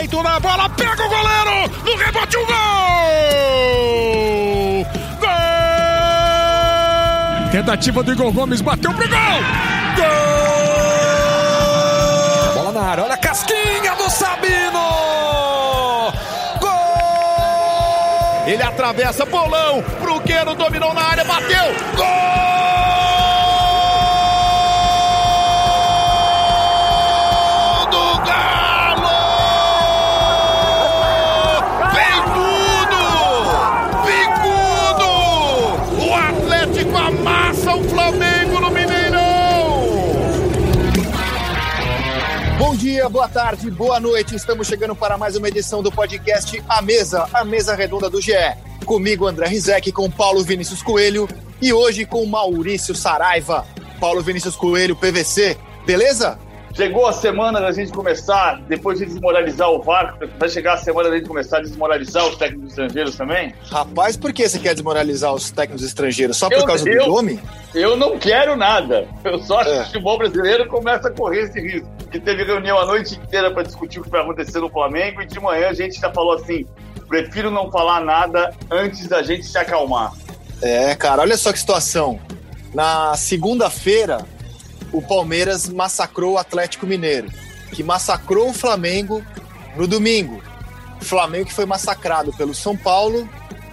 direito na bola, pega o goleiro, no rebote o gol! Gol! Tentativa do Igor Gomes, bateu pro gol! Gol! Bola na área, olha a casquinha do Sabino! Gol! Ele atravessa, bolão, pro Queiro, dominou na área, bateu! Gol! Dia, boa tarde, boa noite. Estamos chegando para mais uma edição do podcast A Mesa, a mesa redonda do GE. Comigo, André Rizek, com Paulo Vinícius Coelho e hoje com Maurício Saraiva. Paulo Vinícius Coelho, PVC, beleza? Chegou a semana da gente começar, depois de desmoralizar o VAR, vai chegar a semana da gente começar a desmoralizar os técnicos estrangeiros também? Rapaz, por que você quer desmoralizar os técnicos estrangeiros? Só por eu, causa eu, do nome? Eu não quero nada. Eu só acho é. que o futebol brasileiro começa a correr esse risco. Que teve reunião a noite inteira para discutir o que vai acontecer no Flamengo e de manhã a gente já falou assim: prefiro não falar nada antes da gente se acalmar. É, cara, olha só que situação. Na segunda-feira, o Palmeiras massacrou o Atlético Mineiro, que massacrou o Flamengo no domingo. O Flamengo que foi massacrado pelo São Paulo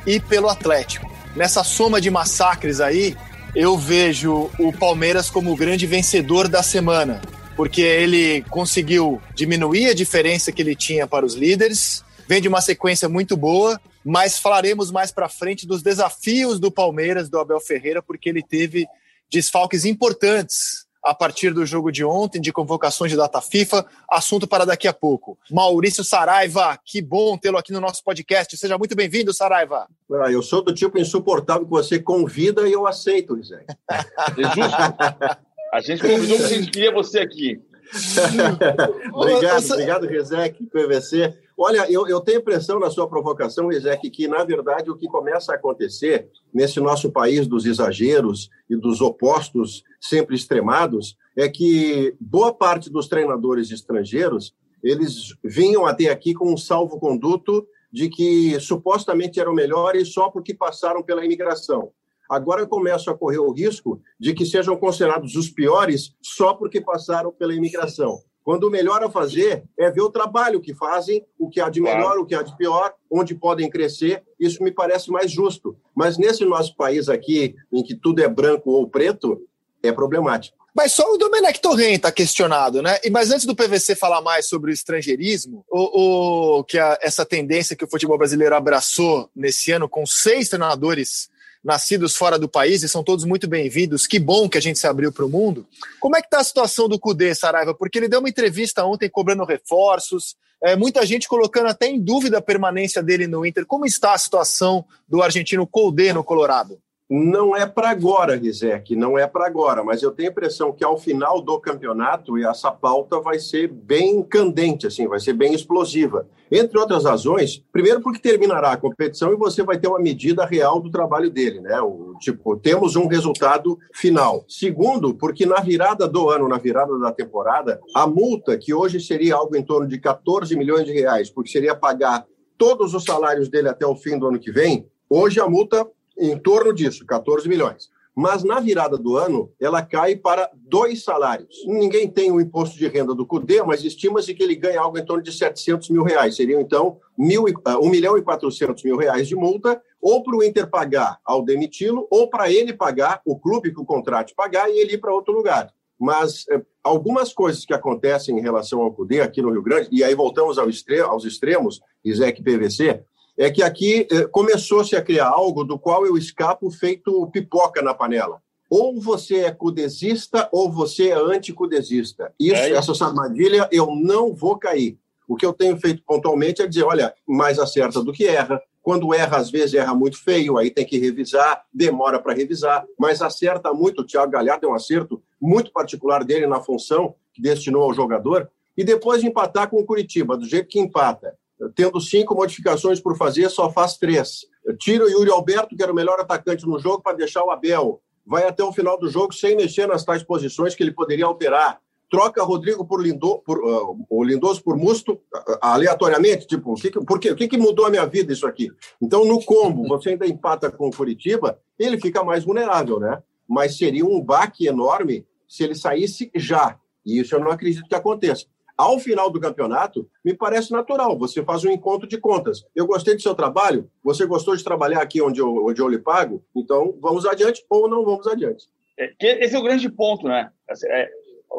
e pelo Atlético. Nessa soma de massacres aí, eu vejo o Palmeiras como o grande vencedor da semana, porque ele conseguiu diminuir a diferença que ele tinha para os líderes, vem de uma sequência muito boa, mas falaremos mais para frente dos desafios do Palmeiras, do Abel Ferreira, porque ele teve desfalques importantes a partir do jogo de ontem, de convocações de data FIFA. Assunto para daqui a pouco. Maurício Saraiva, que bom tê-lo aqui no nosso podcast. Seja muito bem-vindo, Saraiva. Ah, eu sou do tipo insuportável que você convida e eu aceito, Zé. É justo. A gente convidou porque a gente queria você aqui. obrigado, obrigado, Rezec, PVC. Olha, eu, eu tenho impressão na sua provocação, Rezec, que, na verdade, o que começa a acontecer nesse nosso país dos exageros e dos opostos sempre extremados é que boa parte dos treinadores estrangeiros eles vinham até aqui com um salvo-conduto de que supostamente eram melhores só porque passaram pela imigração agora começam a correr o risco de que sejam considerados os piores só porque passaram pela imigração. Quando o melhor a fazer é ver o trabalho que fazem, o que há de melhor, claro. o que há de pior, onde podem crescer. Isso me parece mais justo. Mas nesse nosso país aqui, em que tudo é branco ou preto, é problemático. Mas só o Domenech Torren está questionado, né? E, mas antes do PVC falar mais sobre o estrangeirismo, o, o que a, essa tendência que o futebol brasileiro abraçou nesse ano, com seis treinadores nascidos fora do país e são todos muito bem-vindos. Que bom que a gente se abriu para o mundo. Como é que está a situação do Cudê, Saraiva? Porque ele deu uma entrevista ontem cobrando reforços, é, muita gente colocando até em dúvida a permanência dele no Inter. Como está a situação do argentino Cudê no Colorado? Não é para agora, Rizek, não é para agora, mas eu tenho a impressão que ao final do campeonato essa pauta vai ser bem candente, assim, vai ser bem explosiva. Entre outras razões, primeiro porque terminará a competição e você vai ter uma medida real do trabalho dele, né? O, tipo, temos um resultado final. Segundo, porque na virada do ano, na virada da temporada, a multa, que hoje seria algo em torno de 14 milhões de reais, porque seria pagar todos os salários dele até o fim do ano que vem, hoje a multa em torno disso, 14 milhões. Mas na virada do ano, ela cai para dois salários. Ninguém tem o imposto de renda do CUDE, mas estima-se que ele ganha algo em torno de 700 mil reais. Seriam, então, mil, 1 ah, milhão e 400 mil reais de multa, ou para o Inter pagar ao demiti-lo, ou para ele pagar, o clube que o contrate pagar, e ele ir para outro lugar. Mas eh, algumas coisas que acontecem em relação ao CUDE aqui no Rio Grande, e aí voltamos ao extremo, aos extremos, ISEC PVC, é que aqui eh, começou-se a criar algo do qual eu escapo feito pipoca na panela. Ou você é cudesista ou você é anticudesista. Isso, é essa armadilha, eu não vou cair. O que eu tenho feito pontualmente é dizer, olha, mais acerta do que erra. Quando erra, às vezes erra muito feio, aí tem que revisar, demora para revisar, mas acerta muito. O Thiago Galhardo é um acerto muito particular dele na função que destinou ao jogador. E depois de empatar com o Curitiba, do jeito que empata, tendo cinco modificações por fazer, só faz três. Tira o Yuri Alberto, que era o melhor atacante no jogo, para deixar o Abel. Vai até o final do jogo sem mexer nas tais posições que ele poderia alterar. troca Rodrigo por, Lindo, por uh, o Lindoso por Musto uh, aleatoriamente, tipo, o que, por quê? o que, que mudou a minha vida isso aqui? Então, no combo, você ainda empata com o Curitiba, ele fica mais vulnerável, né? Mas seria um baque enorme se ele saísse já. E isso eu não acredito que aconteça. Ao final do campeonato, me parece natural. Você faz um encontro de contas. Eu gostei do seu trabalho, você gostou de trabalhar aqui onde eu, onde eu lhe pago, então vamos adiante ou não vamos adiante. É, esse é o grande ponto, né? É,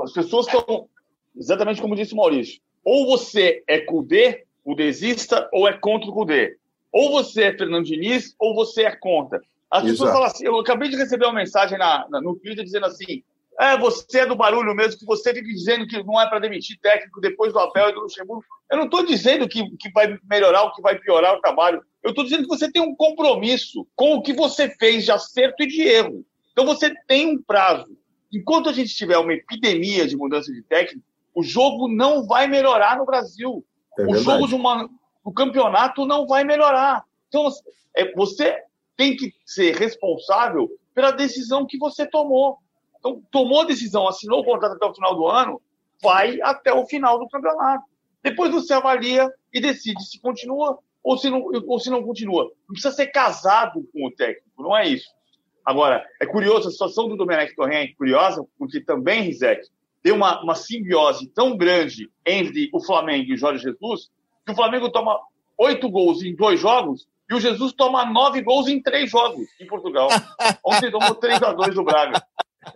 as pessoas estão, exatamente como disse o Maurício, ou você é CUDE, CUDEzista, ou é contra o CUDE. Ou você é Fernando Diniz, ou você é contra. As Exato. pessoas falam assim, eu acabei de receber uma mensagem na, na, no Twitter dizendo assim, é, você é do barulho mesmo, que você fica dizendo que não é para demitir técnico depois do Abel e do Luxemburgo. Eu não estou dizendo que, que vai melhorar ou que vai piorar o trabalho. Eu estou dizendo que você tem um compromisso com o que você fez de acerto e de erro. Então você tem um prazo. Enquanto a gente tiver uma epidemia de mudança de técnico, o jogo não vai melhorar no Brasil. É o jogo de uma, o campeonato não vai melhorar. Então, é, você tem que ser responsável pela decisão que você tomou. Então, tomou a decisão, assinou o contrato até o final do ano, vai até o final do campeonato. Depois você avalia e decide se continua ou se não, ou se não continua. Não precisa ser casado com o técnico, não é isso. Agora, é curioso, a situação do Domenech Torren é curiosa, porque também, Rizek, tem uma, uma simbiose tão grande entre o Flamengo e o Jorge Jesus, que o Flamengo toma oito gols em dois jogos e o Jesus toma nove gols em três jogos em Portugal. Ontem tomou 3 a 2 do Braga.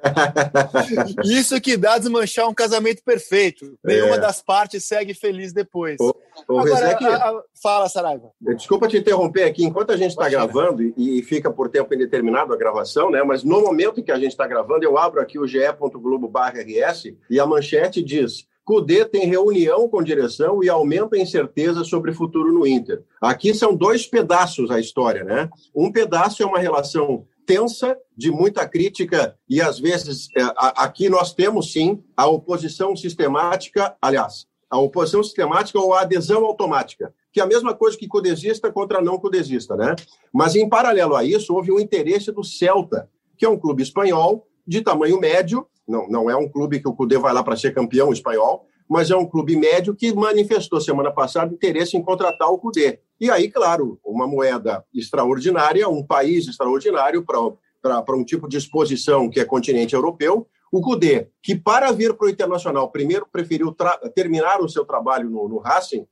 Isso que dá desmanchar um casamento perfeito. Nenhuma é. das partes segue feliz depois. O, o Agora, a, a, fala, Saraiva. Desculpa te interromper aqui. Enquanto a gente está gravando, e, e, fica por tempo indeterminado a gravação, né? mas no momento em que a gente está gravando, eu abro aqui o ge.globo.rs e a manchete diz Cudê tem reunião com direção e aumenta a incerteza sobre o futuro no Inter. Aqui são dois pedaços a história, né? Um pedaço é uma relação tensa, de muita crítica, e às vezes é, aqui nós temos sim a oposição sistemática, aliás, a oposição sistemática ou a adesão automática, que é a mesma coisa que cudesista contra não cudesista, né? Mas em paralelo a isso, houve um interesse do Celta, que é um clube espanhol de tamanho médio, não, não é um clube que o Cudê vai lá para ser campeão espanhol, mas é um clube médio que manifestou semana passada interesse em contratar o Cudê. E aí, claro, uma moeda extraordinária, um país extraordinário para um tipo de exposição que é continente europeu. O Cudê, que para vir para o Internacional, primeiro preferiu terminar o seu trabalho no, no Racing,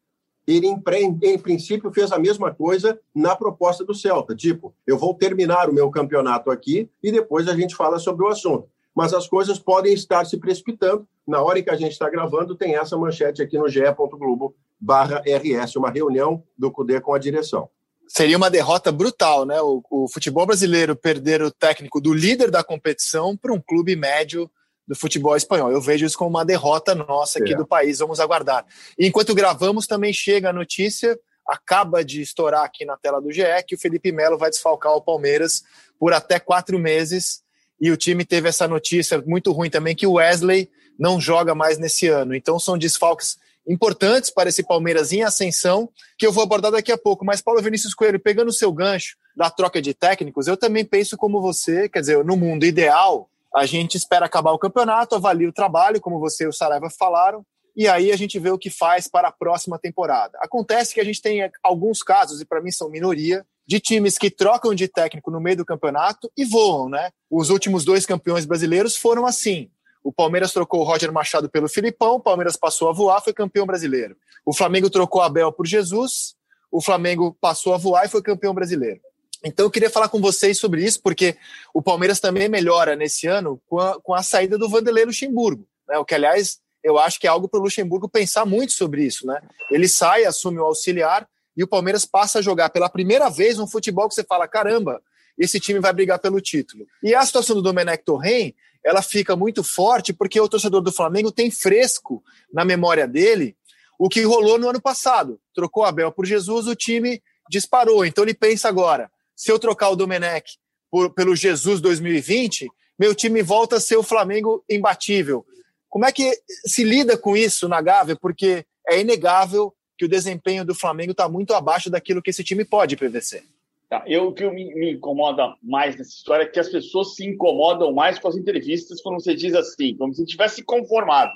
ele, em, em, princípio, fez a mesma coisa na proposta do Celta. Tipo, eu vou terminar o meu campeonato aqui e depois a gente fala sobre o assunto mas as coisas podem estar se precipitando. Na hora em que a gente está gravando, tem essa manchete aqui no ge.globo barra RS, uma reunião do CUDE com a direção. Seria uma derrota brutal, né? O, o futebol brasileiro perder o técnico do líder da competição para um clube médio do futebol espanhol. Eu vejo isso como uma derrota nossa aqui é. do país. Vamos aguardar. E enquanto gravamos, também chega a notícia, acaba de estourar aqui na tela do GE, que o Felipe Melo vai desfalcar o Palmeiras por até quatro meses e o time teve essa notícia muito ruim também que o Wesley não joga mais nesse ano. Então são desfalques importantes para esse Palmeiras em ascensão, que eu vou abordar daqui a pouco. Mas Paulo Vinícius Coelho, pegando o seu gancho da troca de técnicos, eu também penso como você, quer dizer, no mundo ideal, a gente espera acabar o campeonato, avalia o trabalho, como você e o Saraiva falaram, e aí a gente vê o que faz para a próxima temporada. Acontece que a gente tem alguns casos, e para mim são minoria, de times que trocam de técnico no meio do campeonato e voam, né? Os últimos dois campeões brasileiros foram assim. O Palmeiras trocou o Roger Machado pelo Filipão, o Palmeiras passou a voar, foi campeão brasileiro. O Flamengo trocou Abel por Jesus, o Flamengo passou a voar e foi campeão brasileiro. Então eu queria falar com vocês sobre isso, porque o Palmeiras também melhora nesse ano com a, com a saída do Vanderlei Luxemburgo, né? o que, aliás, eu acho que é algo para o Luxemburgo pensar muito sobre isso. Né? Ele sai, assume o auxiliar, e o Palmeiras passa a jogar pela primeira vez um futebol que você fala: caramba, esse time vai brigar pelo título. E a situação do Domenech Torren, ela fica muito forte porque o torcedor do Flamengo tem fresco na memória dele o que rolou no ano passado. Trocou Abel por Jesus, o time disparou. Então ele pensa agora: se eu trocar o Domenech por, pelo Jesus 2020, meu time volta a ser o Flamengo imbatível. Como é que se lida com isso na Gávea? Porque é inegável que o desempenho do Flamengo está muito abaixo daquilo que esse time pode, PVC. Tá, eu, o que me, me, incomoda mais nessa história é que as pessoas se incomodam mais com as entrevistas quando você diz assim, como se tivesse conformado.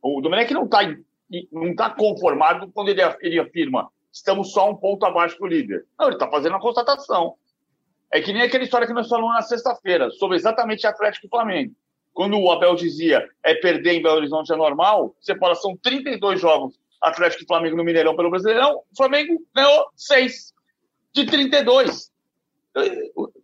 O Domenech não está não tá conformado quando ele, ele afirma estamos só um ponto abaixo do líder. Não, ele está fazendo uma constatação. É que nem aquela história que nós falamos na sexta-feira, sobre exatamente Atlético e Flamengo. Quando o Abel dizia é perder em Belo Horizonte é normal, você fala, são 32 jogos Atlético e Flamengo no Mineirão pelo Brasileirão, o Flamengo ganhou 6 de 32.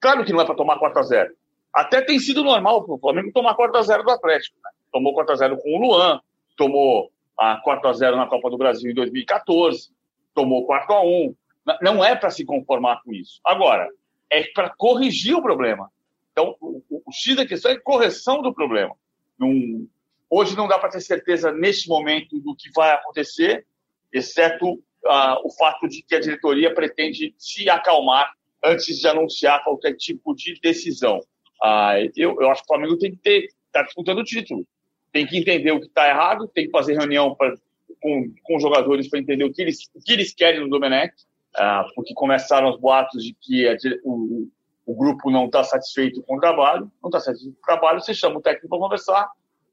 Claro que não é para tomar 4 a 0 Até tem sido normal o Flamengo tomar 4 a 0 do Atlético. Né? Tomou 4 a 0 com o Luan, tomou a 4 a 0 na Copa do Brasil em 2014, tomou 4 a 1 Não é para se conformar com isso. Agora, é para corrigir o problema. Então, o, X da questão é correção do problema. Num, hoje não dá para ter certeza, neste momento, do que vai acontecer, exceto uh, o fato de que a diretoria pretende se acalmar antes de anunciar qualquer tipo de decisão. Uh, eu, eu acho que o Flamengo tem que ter, está disputando o título, tem que entender o que está errado, tem que fazer reunião pra, com, com os jogadores para entender o que, eles, o que eles querem no Domenech, uh, porque começaram os boatos de que a, o, o grupo não está satisfeito com o trabalho, não está satisfeito com o trabalho, você chama o técnico para conversar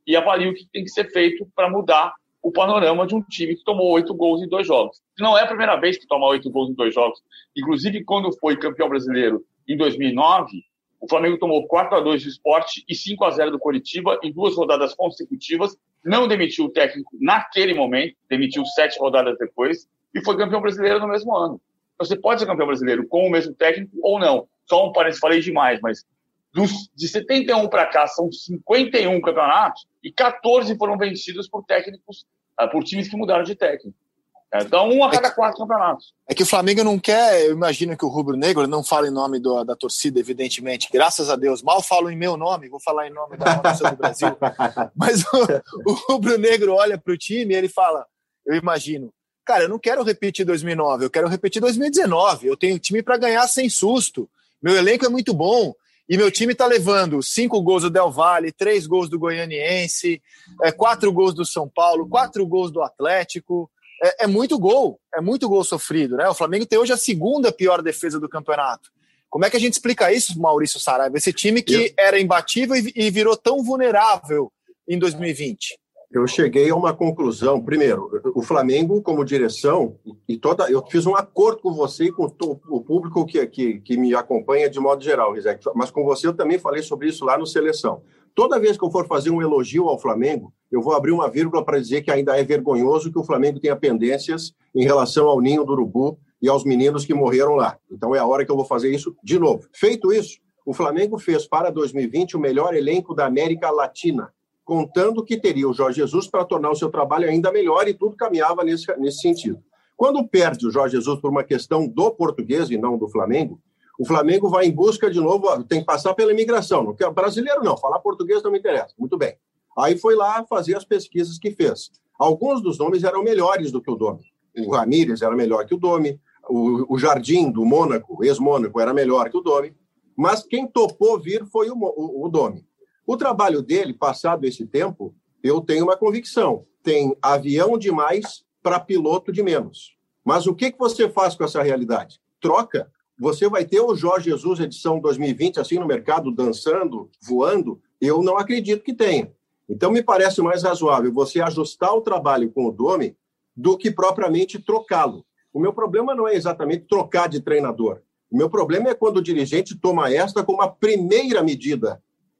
e avalia o que tem que ser feito para mudar o panorama de um time que tomou oito gols em dois jogos. Não é a primeira vez que toma oito gols em dois jogos. Inclusive, quando foi campeão brasileiro em 2009, o Flamengo tomou 4 a 2 do esporte e 5 a 0 do Coritiba em duas rodadas consecutivas. Não demitiu o técnico naquele momento, demitiu sete rodadas depois e foi campeão brasileiro no mesmo ano. Você pode ser campeão brasileiro com o mesmo técnico ou não. Só um parênteses, falei demais, mas dos, de 71 para cá são 51 campeonatos e 14 foram vencidos por técnicos, uh, por times que mudaram de técnico. Então, um a cada é que, quatro campeonatos. É que o Flamengo não quer, eu imagino que o Rubro Negro não fala em nome do, da torcida, evidentemente. Graças a Deus. Mal falo em meu nome, vou falar em nome da nação do Brasil. Mas o, o Rubro Negro olha para o time e ele fala: eu imagino, cara, eu não quero repetir 2009, eu quero repetir 2019. Eu tenho time para ganhar sem susto. Meu elenco é muito bom. E meu time está levando cinco gols do Del Valle, três gols do Goianiense, é, quatro gols do São Paulo, quatro gols do Atlético. É, é, muito gol, é muito gol sofrido, né? O Flamengo tem hoje a segunda pior defesa do campeonato. Como é que a gente explica isso, Maurício Saraiva? Esse time que era imbatível e, e virou tão vulnerável em 2020 eu cheguei a uma conclusão. Primeiro, o Flamengo, como direção, e toda. Eu fiz um acordo com você e com o público que, que, que me acompanha de modo geral, Rizek, mas com você eu também falei sobre isso lá no Seleção. Toda vez que eu for fazer um elogio ao Flamengo, eu vou abrir uma vírgula para dizer que ainda é vergonhoso que o Flamengo tenha pendências em relação ao ninho do Urubu e aos meninos que morreram lá. Então é a hora que eu vou fazer isso de novo. Feito isso, o Flamengo fez para 2020 o melhor elenco da América Latina contando que teria o Jorge Jesus para tornar o seu trabalho ainda melhor e tudo caminhava nesse, nesse sentido. Quando perde o Jorge Jesus por uma questão do português e não do Flamengo, o Flamengo vai em busca de novo, tem que passar pela imigração. Não quer, brasileiro não, falar português não me interessa. Muito bem. Aí foi lá fazer as pesquisas que fez. Alguns dos nomes eram melhores do que o Domi. O Ramírez era melhor que o Domi, o, o Jardim do Mônaco, ex-Mônaco, era melhor que o Domi, mas quem topou vir foi o, o, o Domi. O trabalho dele, passado esse tempo, eu tenho uma convicção: tem avião demais para piloto de menos. Mas o que, que você faz com essa realidade? Troca. Você vai ter o Jorge Jesus edição 2020 assim no mercado, dançando, voando? Eu não acredito que tenha. Então, me parece mais razoável você ajustar o trabalho com o Domi do que propriamente trocá-lo. O meu problema não é exatamente trocar de treinador. O meu problema é quando o dirigente toma esta como a primeira medida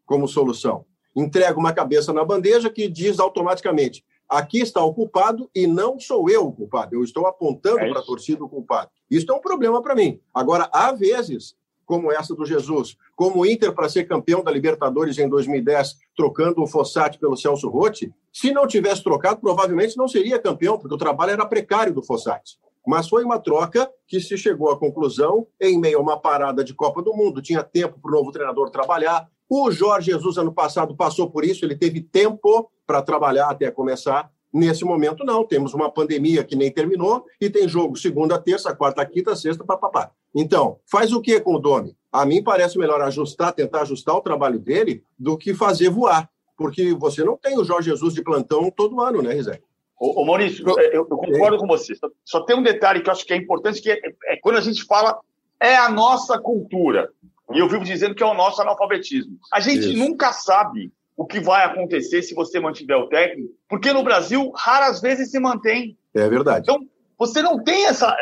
como solução. Entrega uma cabeça na bandeja que diz automaticamente: aqui está o culpado e não sou eu o culpado. Eu estou apontando é para a torcida o culpado. Isso é um problema para mim. Agora, há vezes, como essa do Jesus, como o Inter para ser campeão da Libertadores em 2010, trocando o Fossati pelo Celso Rotti, se não tivesse trocado, provavelmente não seria campeão, porque o trabalho era precário do Fossati. Mas foi uma troca que se chegou à conclusão em meio a uma parada de Copa do Mundo. Tinha tempo para o novo treinador trabalhar, o Jorge Jesus, ano passado, passou por isso, ele teve tempo para trabalhar até começar. Nesse momento, não. Temos uma pandemia que nem terminou e tem jogo segunda, terça, quarta, quinta, sexta, papapá. Então, faz o que com o Domi? A mim parece melhor ajustar, tentar ajustar o trabalho dele do que fazer voar. Porque você não tem o Jorge Jesus de plantão todo ano, né, Rizé? Ô, ô Maurício, eu, eu concordo é. com você. Só, só, tem um detalhe que eu acho que é importante, que é, é quando a gente fala é a nossa cultura. E eu vivo dizendo que é o nosso analfabetismo. A gente Isso. nunca sabe o que vai acontecer se você mantiver o técnico, porque no Brasil raras vezes se mantém. É verdade. Então, você não tem essa.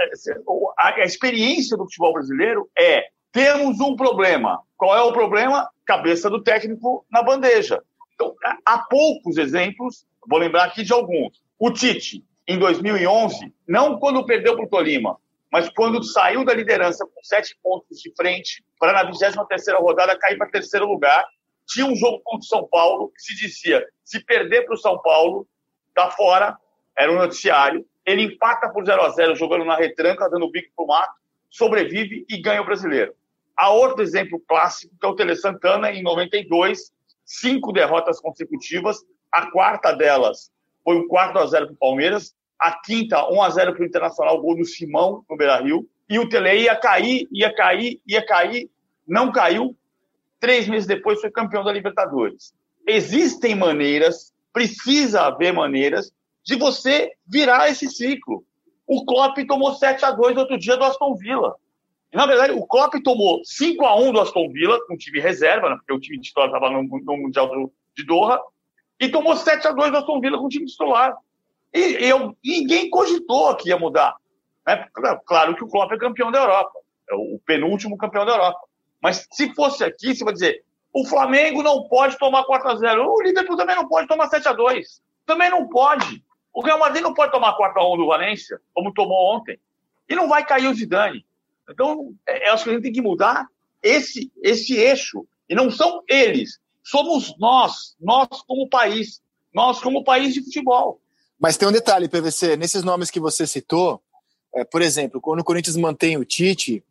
A experiência do futebol brasileiro é: temos um problema. Qual é o problema? Cabeça do técnico na bandeja. Então, há poucos exemplos, vou lembrar aqui de alguns. O Tite, em 2011, não quando perdeu para o Tolima, mas quando saiu da liderança com sete pontos de frente, para na 23 rodada cair para terceiro lugar, tinha um jogo contra o São Paulo que se dizia: se perder para o São Paulo, tá fora, era um noticiário. Ele empata por 0 a 0 jogando na retranca, dando bico pro mato, sobrevive e ganha o brasileiro. Há outro exemplo clássico, que é o Tele Santana, em 92, cinco derrotas consecutivas. A quarta delas foi um 4 a 0 para o Palmeiras. A quinta, 1 a 0 para o Internacional, gol do Simão no Beira Rio. E o Tele ia cair, ia cair, ia cair. Não caiu. Três meses depois foi campeão da Libertadores. Existem maneiras, precisa haver maneiras de você virar esse ciclo. O Klopp tomou 7 a 2 outro dia do Aston Villa. Na verdade, o Klopp tomou 5 a 1 do Aston Villa, com um time reserva, né, porque o time titular estava no, no, Mundial do, de Doha, e tomou 7 a 2 do Aston Villa com o time titular. E eu, ninguém cogitou que ia mudar. Né? Claro que o Klopp é campeão da Europa, é o penúltimo campeão da Europa. Mas se fosse aqui, você vai dizer, o Flamengo não pode tomar 4 a 0 o Liverpool também não pode tomar 7 a 2 Também não pode. O Real Madrid não pode tomar 4 a 1 do Valência, como tomou ontem. E não vai cair o Zidane. Então, é, eu acho que a gente tem que mudar esse, esse eixo. E não são eles, somos nós, nós como país, nós como país de futebol. Mas tem um detalhe, PVC, nesses nomes que você citou, é, por exemplo, quando o Corinthians mantém o Tite,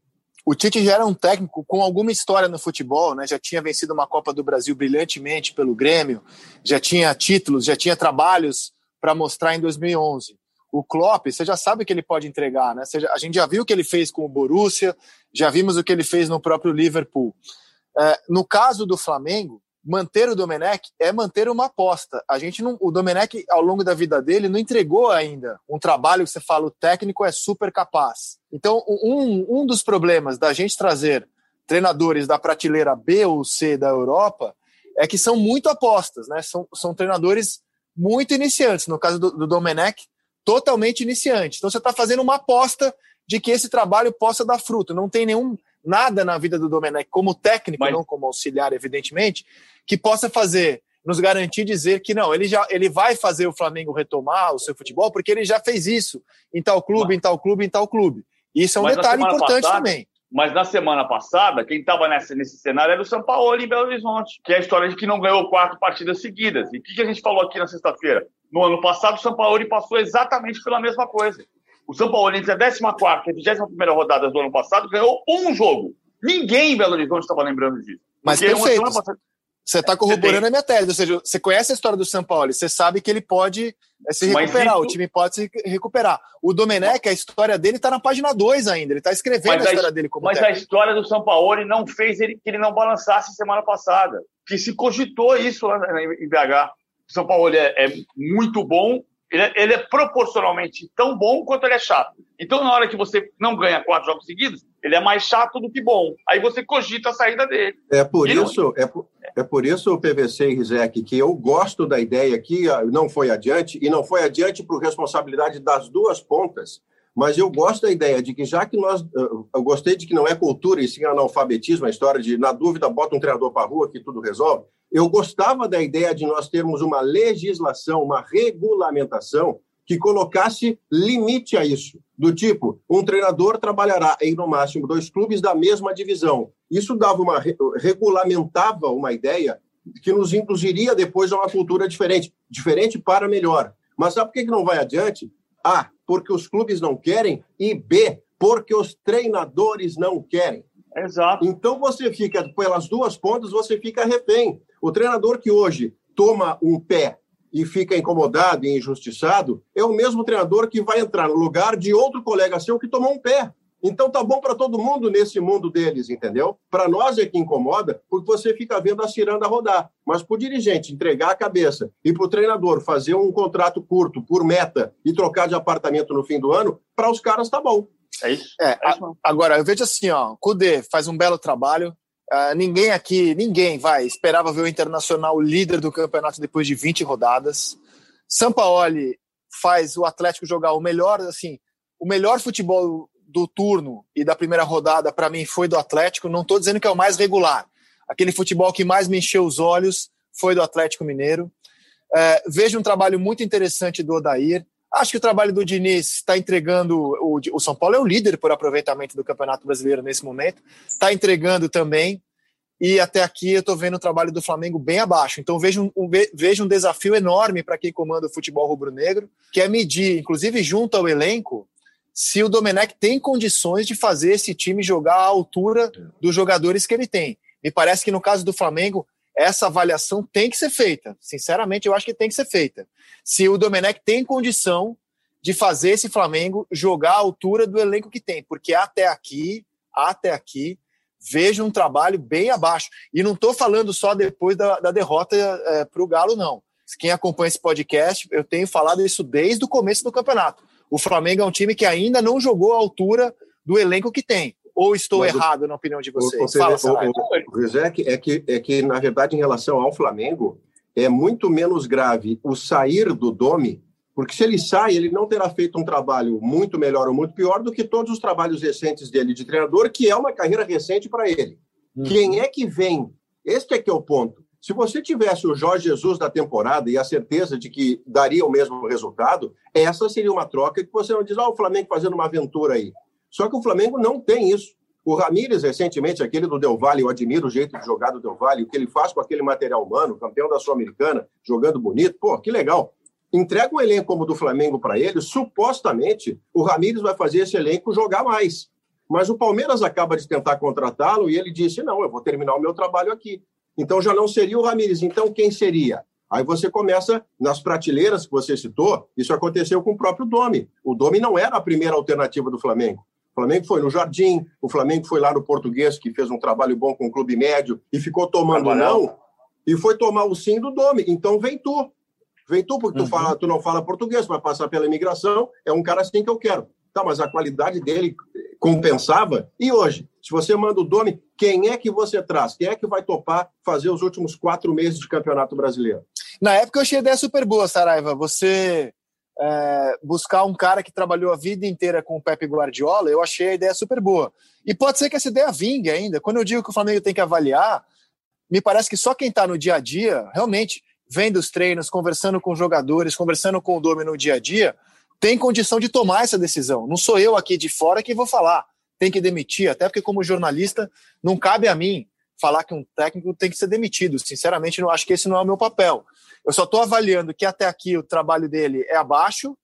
o Tite já era um técnico com alguma história no futebol, né? Já tinha vencido uma Copa do Brasil brilhantemente pelo Grêmio, já tinha títulos, já tinha trabalhos para mostrar em 2011 o Klopp, você já sabe que ele pode entregar, né? Já, a gente já viu o que ele fez com o Borussia, já vimos o que ele fez no próprio Liverpool. É, no caso do Flamengo, manter o Domenech é manter uma aposta. A gente não, o Domenech, ao longo da vida dele, não entregou ainda um trabalho que você fala, o técnico é super capaz. Então, um, um dos problemas da gente trazer treinadores da prateleira B ou C da Europa é que são muito apostas, né? São, são treinadores muito iniciantes. No caso do, do Domenech, totalmente iniciante. Então você está fazendo uma aposta de que esse trabalho possa dar fruto. Não tem nenhum nada na vida do Domenech como técnico, Mas... não como auxiliar, evidentemente, que possa fazer nos garantir dizer que não, ele já ele vai fazer o Flamengo retomar o seu futebol porque ele já fez isso em tal clube, Mas... em tal clube, em tal clube. Isso é um Mas detalhe importante passada, também. Mas na semana passada, quem estava nesse cenário era o São Paulo em Belo Horizonte, que é a história de que não ganhou quatro partidas seguidas. E o que, que a gente falou aqui na sexta-feira? No ano passado, o São Paulo passou exatamente pela mesma coisa. O São Paulo, entre a 14 e a 21 rodada do ano passado, ganhou um jogo. Ninguém em Belo Horizonte estava lembrando disso. Mas perfeito. Você está corroborando a minha tese. Ou seja, você conhece a história do São Paulo, você sabe que ele pode eh, se recuperar, isso... o time pode se recuperar. O Domenech, a história dele está na página 2 ainda, ele está escrevendo mas a história a, dele como Mas técnico. a história do São Paulo não fez ele, que ele não balançasse semana passada. Que se cogitou isso lá em BH. O São Paulo é, é muito bom, ele é, ele é, proporcionalmente tão bom quanto ele é chato. Então, na hora que você não ganha quatro jogos seguidos, ele é mais chato do que bom. Aí você cogita a saída dele. É por e isso, não... é, por, é por isso, PVC e Rizek, que eu gosto da ideia que não foi adiante, e não foi adiante por responsabilidade das duas pontas, mas eu gosto da ideia de que, já que nós. Eu gostei de que não é cultura e sim analfabetismo, a história de, na dúvida, bota um treinador para a rua que tudo resolve. Eu gostava da ideia de nós termos uma legislação, uma regulamentação que colocasse limite a isso. Do tipo, um treinador trabalhará em no máximo dois clubes da mesma divisão. Isso dava uma regulamentava uma ideia que nos induziria depois a uma cultura diferente, diferente para melhor. Mas sabe por que não vai adiante? A, porque os clubes não querem, e B, porque os treinadores não querem. Exato. Então você fica, pelas duas pontas, você fica refém. O treinador que hoje toma um pé e fica incomodado e injustiçado é o mesmo treinador que vai entrar no lugar de outro colega seu que tomou um pé. Então tá bom para todo mundo nesse mundo deles, entendeu? Para nós é que incomoda, porque você fica vendo a ciranda rodar. Mas para o dirigente entregar a cabeça e para o treinador fazer um contrato curto por meta e trocar de apartamento no fim do ano, para os caras tá bom. É isso. É, é isso agora, eu vejo assim, ó, Kudê faz um belo trabalho, Uh, ninguém aqui, ninguém vai, esperava ver o Internacional líder do campeonato depois de 20 rodadas. Sampaoli faz o Atlético jogar o melhor, assim, o melhor futebol do turno e da primeira rodada para mim foi do Atlético. Não estou dizendo que é o mais regular. Aquele futebol que mais me encheu os olhos foi do Atlético Mineiro. É, vejo um trabalho muito interessante do Odair. Acho que o trabalho do Diniz está entregando. O, o, São Paulo é o líder por aproveitamento do Campeonato Brasileiro nesse momento. Está entregando também. E até aqui eu estou vendo o trabalho do Flamengo bem abaixo. Então vejo um, vejo um desafio enorme para quem comanda o futebol rubro-negro, que é medir, inclusive junto ao elenco, se o Domenech tem condições de fazer esse time jogar à altura dos jogadores que ele tem. Me parece que no caso do Flamengo, essa avaliação tem que ser feita. Sinceramente, eu acho que tem que ser feita. Se o Domenech tem condição de fazer esse Flamengo jogar à altura do elenco que tem, porque até aqui, até aqui, vejo um trabalho bem abaixo. E não estou falando só depois da, da derrota é, para o Galo, não. Quem acompanha esse podcast, eu tenho falado isso desde o começo do campeonato. O Flamengo é um time que ainda não jogou à altura do elenco que tem. Ou estou Mas errado o, na opinião de vocês? Você, Fala, o, o, o é, que, é, que, na verdade, em relação ao Flamengo, é muito menos grave o sair do Domi, porque se ele sai, ele não terá feito um trabalho muito melhor ou muito pior do que todos os trabalhos recentes dele de treinador, que é uma carreira recente para ele. Uhum. Quem é que vem? Esse é que é o ponto. Se você tivesse o Jorge Jesus da temporada e a certeza de que daria o mesmo resultado, essa seria uma troca que você não diz, ah, o Flamengo fazendo uma aventura aí. Só que o Flamengo não tem isso. O Ramires, recentemente, aquele do Del Valle, eu admiro o jeito de jogar do Del Valle, o que ele faz com aquele material humano, campeão da Sul-Americana, jogando bonito, pô, que legal. Entrega um elenco como o do Flamengo para ele, supostamente o Ramires vai fazer esse elenco jogar mais. Mas o Palmeiras acaba de tentar contratá-lo e ele disse: não, eu vou terminar o meu trabalho aqui. Então já não seria o Ramires. Então quem seria? Aí você começa nas prateleiras que você citou, isso aconteceu com o próprio Domi. O Domi não era a primeira alternativa do Flamengo. O Flamengo foi no Jardim, o Flamengo foi lá no Português, que fez um trabalho bom com o clube médio e ficou tomando não, e foi tomar o sim do Domi. Então vem tu. Vem tu, porque uhum. tu, fala, tu não fala português, vai passar pela imigração, é um cara assim que eu quero. Tá, mas a qualidade dele compensava. E hoje, se você manda o Domi, quem é que você traz? Quem é que vai topar fazer os últimos quatro meses de Campeonato Brasileiro? Na época eu achei a ideia super boa, Saraiva. Você é, buscar um cara que trabalhou a vida inteira com o Pepe Guardiola, eu achei a ideia super boa. E pode ser que essa ideia vingue ainda. Quando eu digo que o Flamengo tem que avaliar, me parece que só quem está no dia a dia, realmente, vendo os treinos, conversando com jogadores, conversando com o Domi no dia a dia, tem condição de tomar essa decisão. Não sou eu aqui de fora que vou falar. Tem que demitir, até porque, como jornalista, não cabe a mim falar que um técnico tem que ser demitido. Sinceramente, não acho que esse não é o meu papel. Eu só estou avaliando que até aqui o trabalho dele é abaixo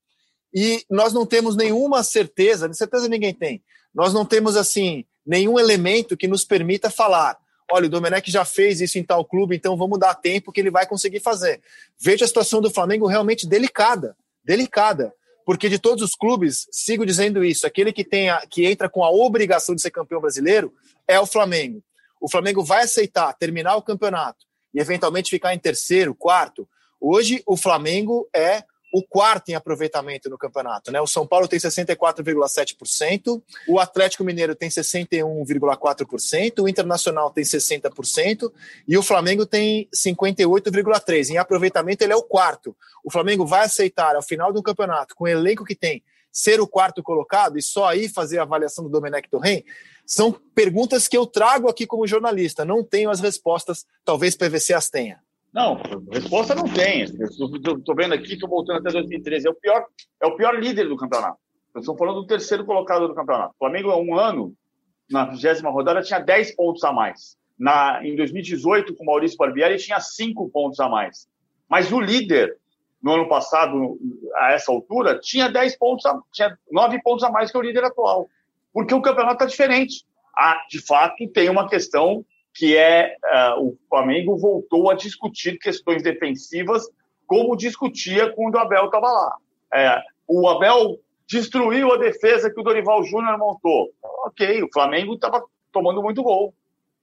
e nós não temos nenhuma certeza, de certeza ninguém tem. Nós não temos assim nenhum elemento que nos permita falar. Olha, o Domenech já fez isso em tal clube, então vamos dar tempo que ele vai conseguir fazer. Veja a situação do Flamengo realmente delicada, delicada, porque de todos os clubes, sigo dizendo isso, aquele que tem a, que entra com a obrigação de ser campeão brasileiro é o Flamengo. O Flamengo vai aceitar terminar o campeonato e eventualmente ficar em terceiro, quarto. Hoje o Flamengo é o quarto em aproveitamento no campeonato. Né? O São Paulo tem 64,7%, o Atlético Mineiro tem 61,4%, o Internacional tem 60% e o Flamengo tem 58,3%. Em aproveitamento, ele é o quarto. O Flamengo vai aceitar, ao final do campeonato, com o elenco que tem, ser o quarto colocado e só aí fazer a avaliação do Domenech Torren? São perguntas que eu trago aqui como jornalista. Não tenho as respostas, talvez PVC as tenha. Não, resposta não tem. Estou vendo aqui, estou voltando até 2013. É o pior, é o pior líder do campeonato. Estamos falando do terceiro colocado do campeonato. O Flamengo, há um ano, na vigésima rodada, tinha 10 pontos a mais. Na, em 2018, com o Maurício Barbieri, tinha 5 pontos a mais. Mas o líder, no ano passado, a essa altura, tinha 10 pontos, a, tinha 9 pontos a mais que o líder atual. Porque o campeonato está diferente. Ah, de fato, tem uma questão que é uh, o Flamengo voltou a discutir questões defensivas como discutia quando o Abel estava lá. É, o Abel destruiu a defesa que o Dorival Júnior montou. Ok, o Flamengo estava tomando muito gol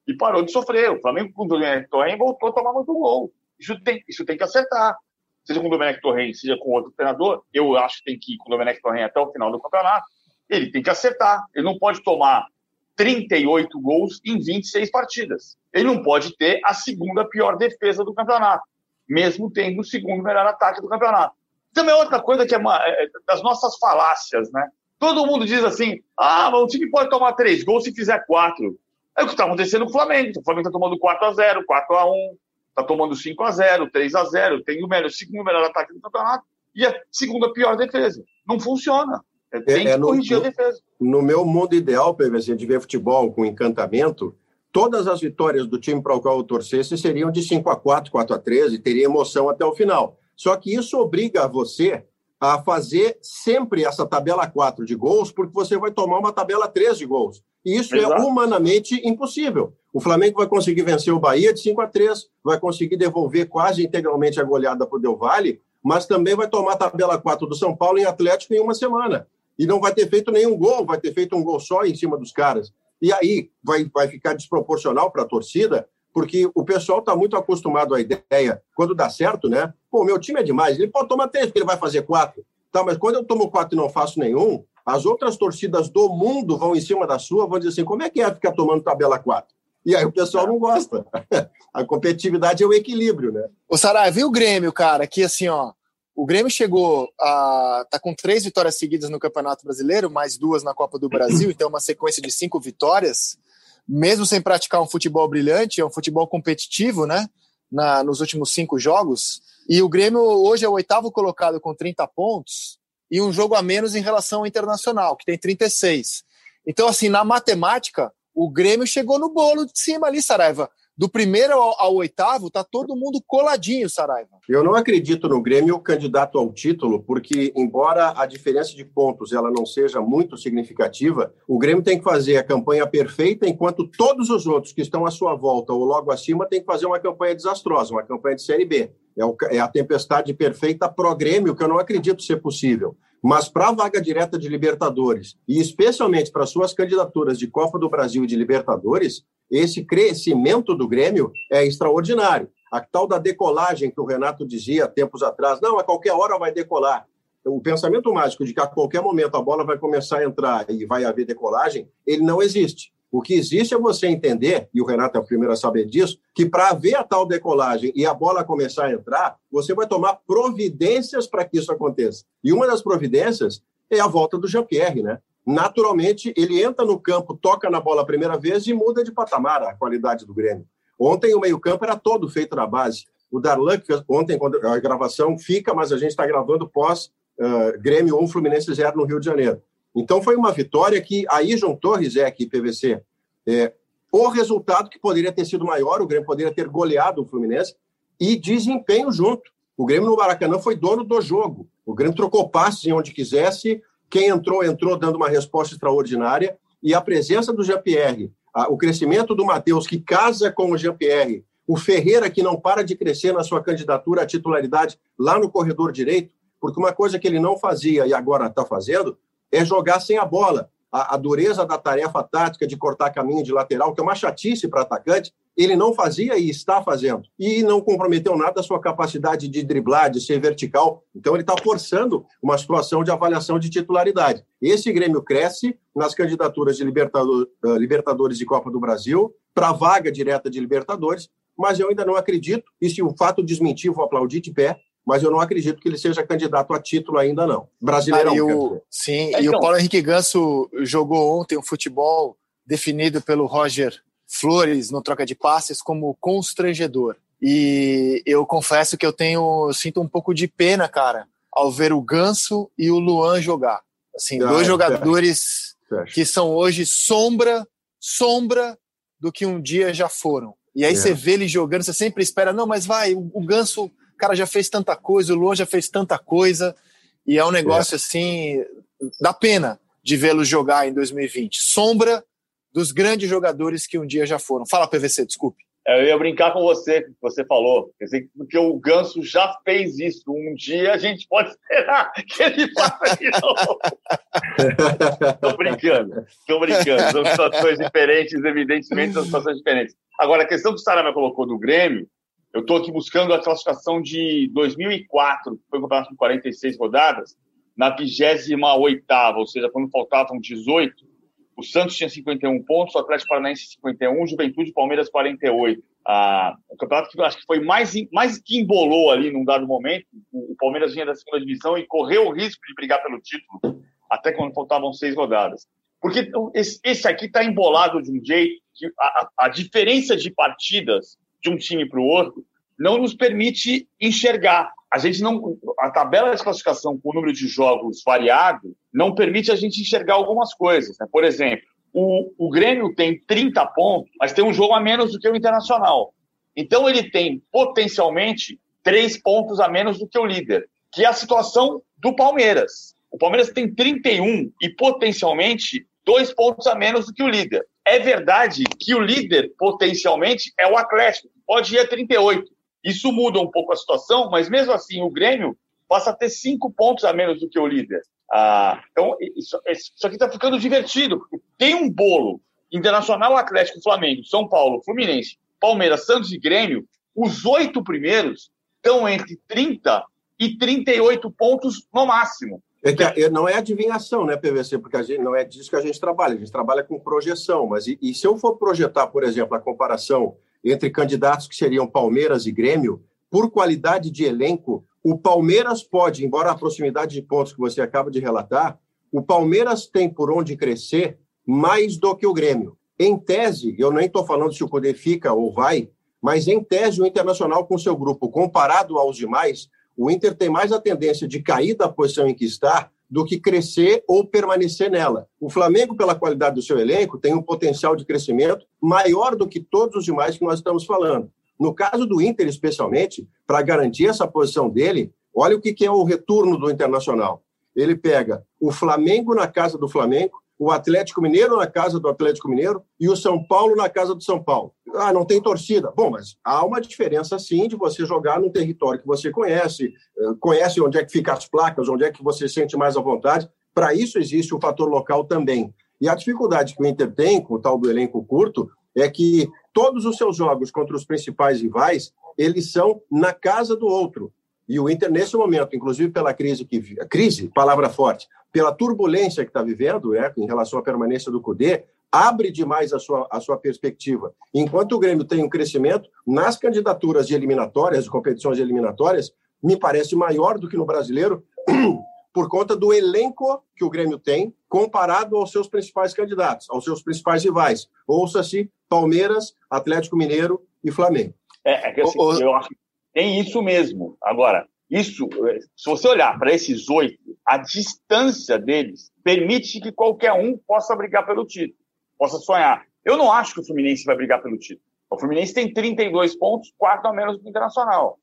e parou de sofrer. O Flamengo com o Domenech Torren voltou a tomar muito gol. Isso tem, isso tem que acertar. Seja com o Domenech Torren, seja com outro treinador, eu acho que tem que ir com o Domenech Torren até o final do campeonato. Ele tem que acertar. Ele não pode tomar 38 gols em 26 partidas. Ele não pode ter a segunda pior defesa do campeonato, mesmo tendo o segundo melhor ataque do campeonato. Também é outra coisa que é, uma, é, das nossas falácias, né? Todo mundo diz assim: ah, mas o time pode tomar três gols se fizer quatro. É o que está acontecendo no Flamengo. O Flamengo está tomando 4x0, 4x1, está tomando 5x0, 3x0, tem o, melhor, o segundo melhor ataque do campeonato e a segunda pior defesa. Não funciona. É, tem é, que corrigir no, a defesa. No meu mundo ideal, PVC, de ver futebol com encantamento, todas as vitórias do time para o qual eu torcesse seriam de 5 a 4 4 a 13 teria emoção até o final. Só que isso obriga você a fazer sempre essa tabela 4 de gols, porque você vai tomar uma tabela 3 de gols. E isso é Exato. é humanamente impossível. O Flamengo vai conseguir vencer o Bahia de 5 a 3, vai conseguir devolver quase integralmente a goleada para o Del Valle, mas também vai tomar a tabela 4 do São Paulo em Atlético em uma semana. E não vai ter feito nenhum gol, vai ter feito um gol só em cima dos caras. E aí vai, vai ficar desproporcional para a torcida, porque o pessoal está muito acostumado à ideia, quando dá certo, né? Pô, meu time é demais, ele pode tomar três, porque ele vai fazer quatro. Tá, mas quando eu tomo quatro e não faço nenhum, as outras torcidas do mundo vão em cima da sua, vão dizer assim: como é que é ficar tomando tabela quatro? E aí o pessoal não gosta. A competitividade é o equilíbrio, né? O Sarai, viu o Grêmio, cara, que assim, ó, o Grêmio chegou a. tá com três vitórias seguidas no Campeonato Brasileiro, mais duas na Copa do Brasil, então uma sequência de cinco vitórias, mesmo sem praticar um futebol brilhante, é um futebol competitivo, né? Na, nos últimos cinco jogos. E o Grêmio hoje é o oitavo colocado com 30 pontos e um jogo a menos em relação ao Internacional, que tem 36. Então, assim, na matemática, o Grêmio chegou no bolo de cima ali, Saraiva. Do primeiro ao, ao, oitavo, tá todo mundo coladinho, Saraiva. Eu não acredito no Grêmio candidato ao título, porque, embora a diferença de pontos ela não seja muito significativa, o Grêmio tem que fazer a campanha perfeita, enquanto todos os outros que estão à sua volta ou logo acima têm que fazer uma campanha desastrosa, uma campanha de Série B. É, o, é a tempestade perfeita pró-Grêmio, que eu não acredito ser possível. Mas para a vaga direta de Libertadores, e especialmente para suas candidaturas de Copa do Brasil e de Libertadores, esse crescimento do Grêmio é extraordinário. A tal da decolagem que o Renato dizia tempos atrás, não, a qualquer hora vai decolar. O pensamento mágico de que a qualquer momento a bola vai começar a entrar e vai haver decolagem, ele não existe. O que existe é você entender, e o Renato é o primeiro a saber disso, que para haver a tal decolagem e a bola começar a entrar, você vai tomar providências para que isso aconteça. E uma das providências é a volta do Jean-Pierre, né? naturalmente ele entra no campo, toca na bola a primeira vez e muda de patamar a qualidade do Grêmio. Ontem o meio-campo era todo feito na base. O Darlan, que ontem quando a gravação fica, mas a gente está gravando pós uh, Grêmio 1 Fluminense 0 no Rio de Janeiro. Então foi uma vitória que aí juntou Rizek e PVC. É, o resultado que poderia ter sido maior, o Grêmio poderia ter goleado o Fluminense e desempenho junto. O Grêmio no Maracanã foi dono do jogo. O Grêmio trocou passes em onde quisesse, quem entrou, entrou dando uma resposta extraordinária. E a presença do Jean-Pierre, o crescimento do Matheus, que casa com o Jean-Pierre, o Ferreira, que não para de crescer na sua candidatura à titularidade lá no corredor direito, porque uma coisa que ele não fazia e agora está fazendo é jogar sem a bola a, a, dureza da tarefa tática de cortar caminho de lateral, que é uma chatice para atacante, ele não fazia e está fazendo. E não comprometeu nada a sua capacidade de driblar, de ser vertical. Então ele está forçando uma situação de avaliação de titularidade. Esse Grêmio cresce nas candidaturas de Libertador, uh, Libertadores de Copa do Brasil, para a vaga direta de Libertadores, mas eu ainda não acredito, e se o fato desmentir, vou aplaudir de pé, mas eu não acredito que ele seja candidato a título ainda não. Brasileirão. Ah, e o, sim, é, e o então. Paulo Henrique Ganso jogou ontem um futebol definido pelo Roger Flores no troca de passes como constrangedor. E eu confesso que eu tenho eu sinto um pouco de pena, cara, ao ver o Ganso e o Luan jogar. Assim, ah, dois é, jogadores que são hoje sombra, sombra do que um dia já foram. E aí é. você vê ele jogando, você sempre espera, não, mas vai, o, o Ganso cara já fez tanta coisa, o Luan já fez tanta coisa, e é um negócio é. assim, dá pena de vê-lo jogar em 2020. Sombra dos grandes jogadores que um dia já foram. Fala, PVC, desculpe. É, eu ia brincar com você, que você falou, porque o Ganso já fez isso. Um dia a gente pode esperar que ele faça de novo. Estou brincando, estou brincando. São situações diferentes, evidentemente, são situações diferentes. Agora, a questão que o Sarama colocou do Grêmio, eu estou aqui buscando a classificação de 2004, que foi um campeonato com 46 rodadas, na 28 ou seja, quando faltavam 18, O Santos tinha 51 pontos, o Atlético Paranaense 51, Juventude Palmeiras 48. Ah, o campeonato que acho que foi mais, mais que embolou ali num dado momento. O, o Palmeiras vinha da segunda divisão e correu o risco de brigar pelo título até quando faltavam seis rodadas. Porque esse, esse aqui está embolado de um jeito que a, a diferença de partidas de um time para o outro não nos permite enxergar. A gente não, a tabela de classificação com o número de jogos variado não permite a gente enxergar algumas coisas. Né? Por exemplo, o, o Grêmio tem 30 pontos, mas tem um jogo a menos do que o Internacional. Então ele tem potencialmente três pontos a menos do que o líder, que é a situação do Palmeiras. O Palmeiras tem 31 e potencialmente dois pontos a menos do que o líder. É verdade que o líder potencialmente é o Atlético, pode ir a 38. Isso muda um pouco a situação, mas mesmo assim o Grêmio passa a ter cinco pontos a menos do que o líder. Ah, então, isso, isso aqui está ficando divertido. Tem um bolo Internacional, Atlético, Flamengo, São Paulo, Fluminense, Palmeiras, Santos e Grêmio. Os oito primeiros estão entre 30 e 38 pontos no máximo. É que não é adivinhação, né, PVC? Porque a gente, não é disso que a gente trabalha. A gente trabalha com projeção. Mas e, e se eu for projetar, por exemplo, a comparação entre candidatos que seriam Palmeiras e Grêmio, por qualidade de elenco, o Palmeiras pode, embora a proximidade de pontos que você acaba de relatar, o Palmeiras tem por onde crescer mais do que o Grêmio. Em tese, eu nem estou falando se o poder fica ou vai, mas em tese, o Internacional com seu grupo, comparado aos demais, o Inter tem mais a tendência de cair da posição em que está do que crescer ou permanecer nela. O Flamengo, pela qualidade do seu elenco, tem um potencial de crescimento maior do que todos os demais que nós estamos falando. No caso do Inter, especialmente, para garantir essa posição dele, olha o que, é o retorno do Internacional. Ele pega o Flamengo na casa do Flamengo, o Atlético Mineiro na casa do Atlético Mineiro e o São Paulo na casa do São Paulo. Ah, não tem torcida. Bom, mas há uma diferença sim de você jogar num território que você conhece, eh, conhece onde é que ficam as placas, onde é que você sente mais à vontade. Para isso existe o fator local também. E a dificuldade que o Inter tem com o tal do elenco curto é que todos os seus jogos contra os principais rivais, eles são na casa do outro. E o Inter, nesse momento, inclusive pela crise que crise, palavra forte, pela turbulência que está vivendo, é, em relação à permanência do CUDE, abre demais a sua, a sua perspectiva. Enquanto o Grêmio tem um crescimento nas candidaturas de eliminatórias, de competições eliminatórias, me parece maior do que no brasileiro, por conta do elenco que o Grêmio tem, comparado aos seus principais candidatos, aos seus principais rivais. Ouça-se Palmeiras, Atlético Mineiro e Flamengo. É, é que assim, o, eu acho que tem isso mesmo. Agora, isso, se você olhar para esses oito, a distância deles permite que qualquer um possa brigar pelo título, possa sonhar. Eu não acho que o Fluminense vai brigar pelo título. O Fluminense tem 32 pontos, quarto a menos do Internacional.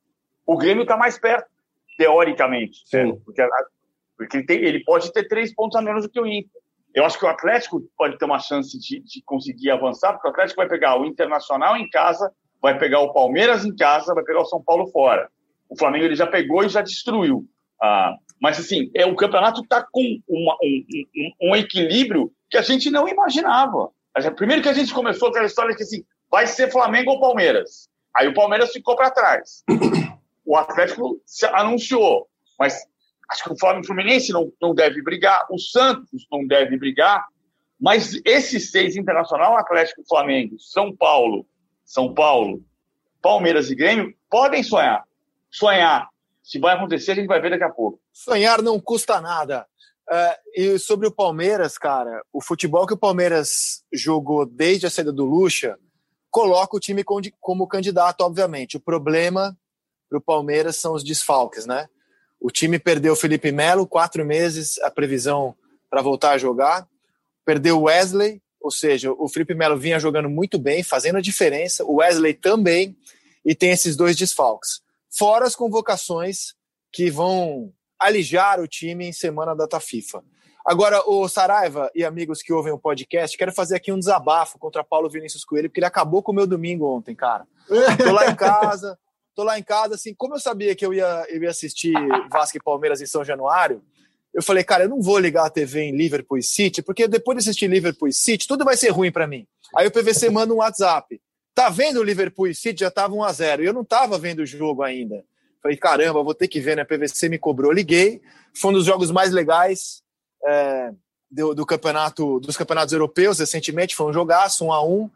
O Grêmio está mais perto, teoricamente. Sim. Porque porque ele, tem, ele pode ter três pontos a menos do que o Inter. Eu acho que o Atlético pode ter uma chance de, de conseguir avançar, porque o Atlético vai pegar o Internacional em casa, vai pegar o Palmeiras em casa, vai pegar o São Paulo fora. O Flamengo ele já pegou e já destruiu. Ah, mas, assim, é, o campeonato está com uma, um, um, um, equilíbrio que a gente não imaginava. Primeiro que a gente começou aquela história que, assim, vai ser Flamengo ou Palmeiras. Aí o Palmeiras ficou para trás. O Atlético anunciou, mas Acho que o Flamengo Fluminense não, não deve brigar, o Santos não deve brigar, mas esses seis internacional, Atlético, Flamengo, São Paulo, São Paulo, Palmeiras e Grêmio, podem sonhar. Sonhar. Se vai acontecer, a gente vai ver daqui a pouco. Sonhar não custa nada. Uh, e sobre o Palmeiras, cara, o futebol que o Palmeiras jogou desde a saída do Lucha coloca o time como candidato, obviamente. O problema para o Palmeiras são os desfalques, né? O time perdeu o Felipe Melo, quatro meses, a previsão para voltar a jogar. Perdeu o Wesley, ou seja, o Felipe Melo vinha jogando muito bem, fazendo a diferença. O Wesley também, e tem esses dois desfalques. Fora as convocações que vão alijar o time em semana da data FIFA. Agora, o Saraiva e amigos que ouvem o podcast, quero fazer aqui um desabafo contra Paulo Vinícius Coelho, porque ele acabou com o meu domingo ontem, cara. Tô lá em casa, tô lá em casa, assim, como eu sabia que eu ia, eu ia assistir Vasco e Palmeiras em São Januário, eu falei, cara, eu não vou ligar a TV em Liverpool City, porque depois de assistir Liverpool City, tudo vai ser ruim para mim. Aí o PVC manda um WhatsApp. Tá vendo o Liverpool City? Já tava 1 a 0 E eu não tava vendo o jogo ainda. Falei, caramba, vou ter que ver, né? A PVC me cobrou. Liguei. Foi um dos jogos mais legais. É... do, do, campeonato, dos campeonatos europeus recentemente, foi um jogaço, um a um.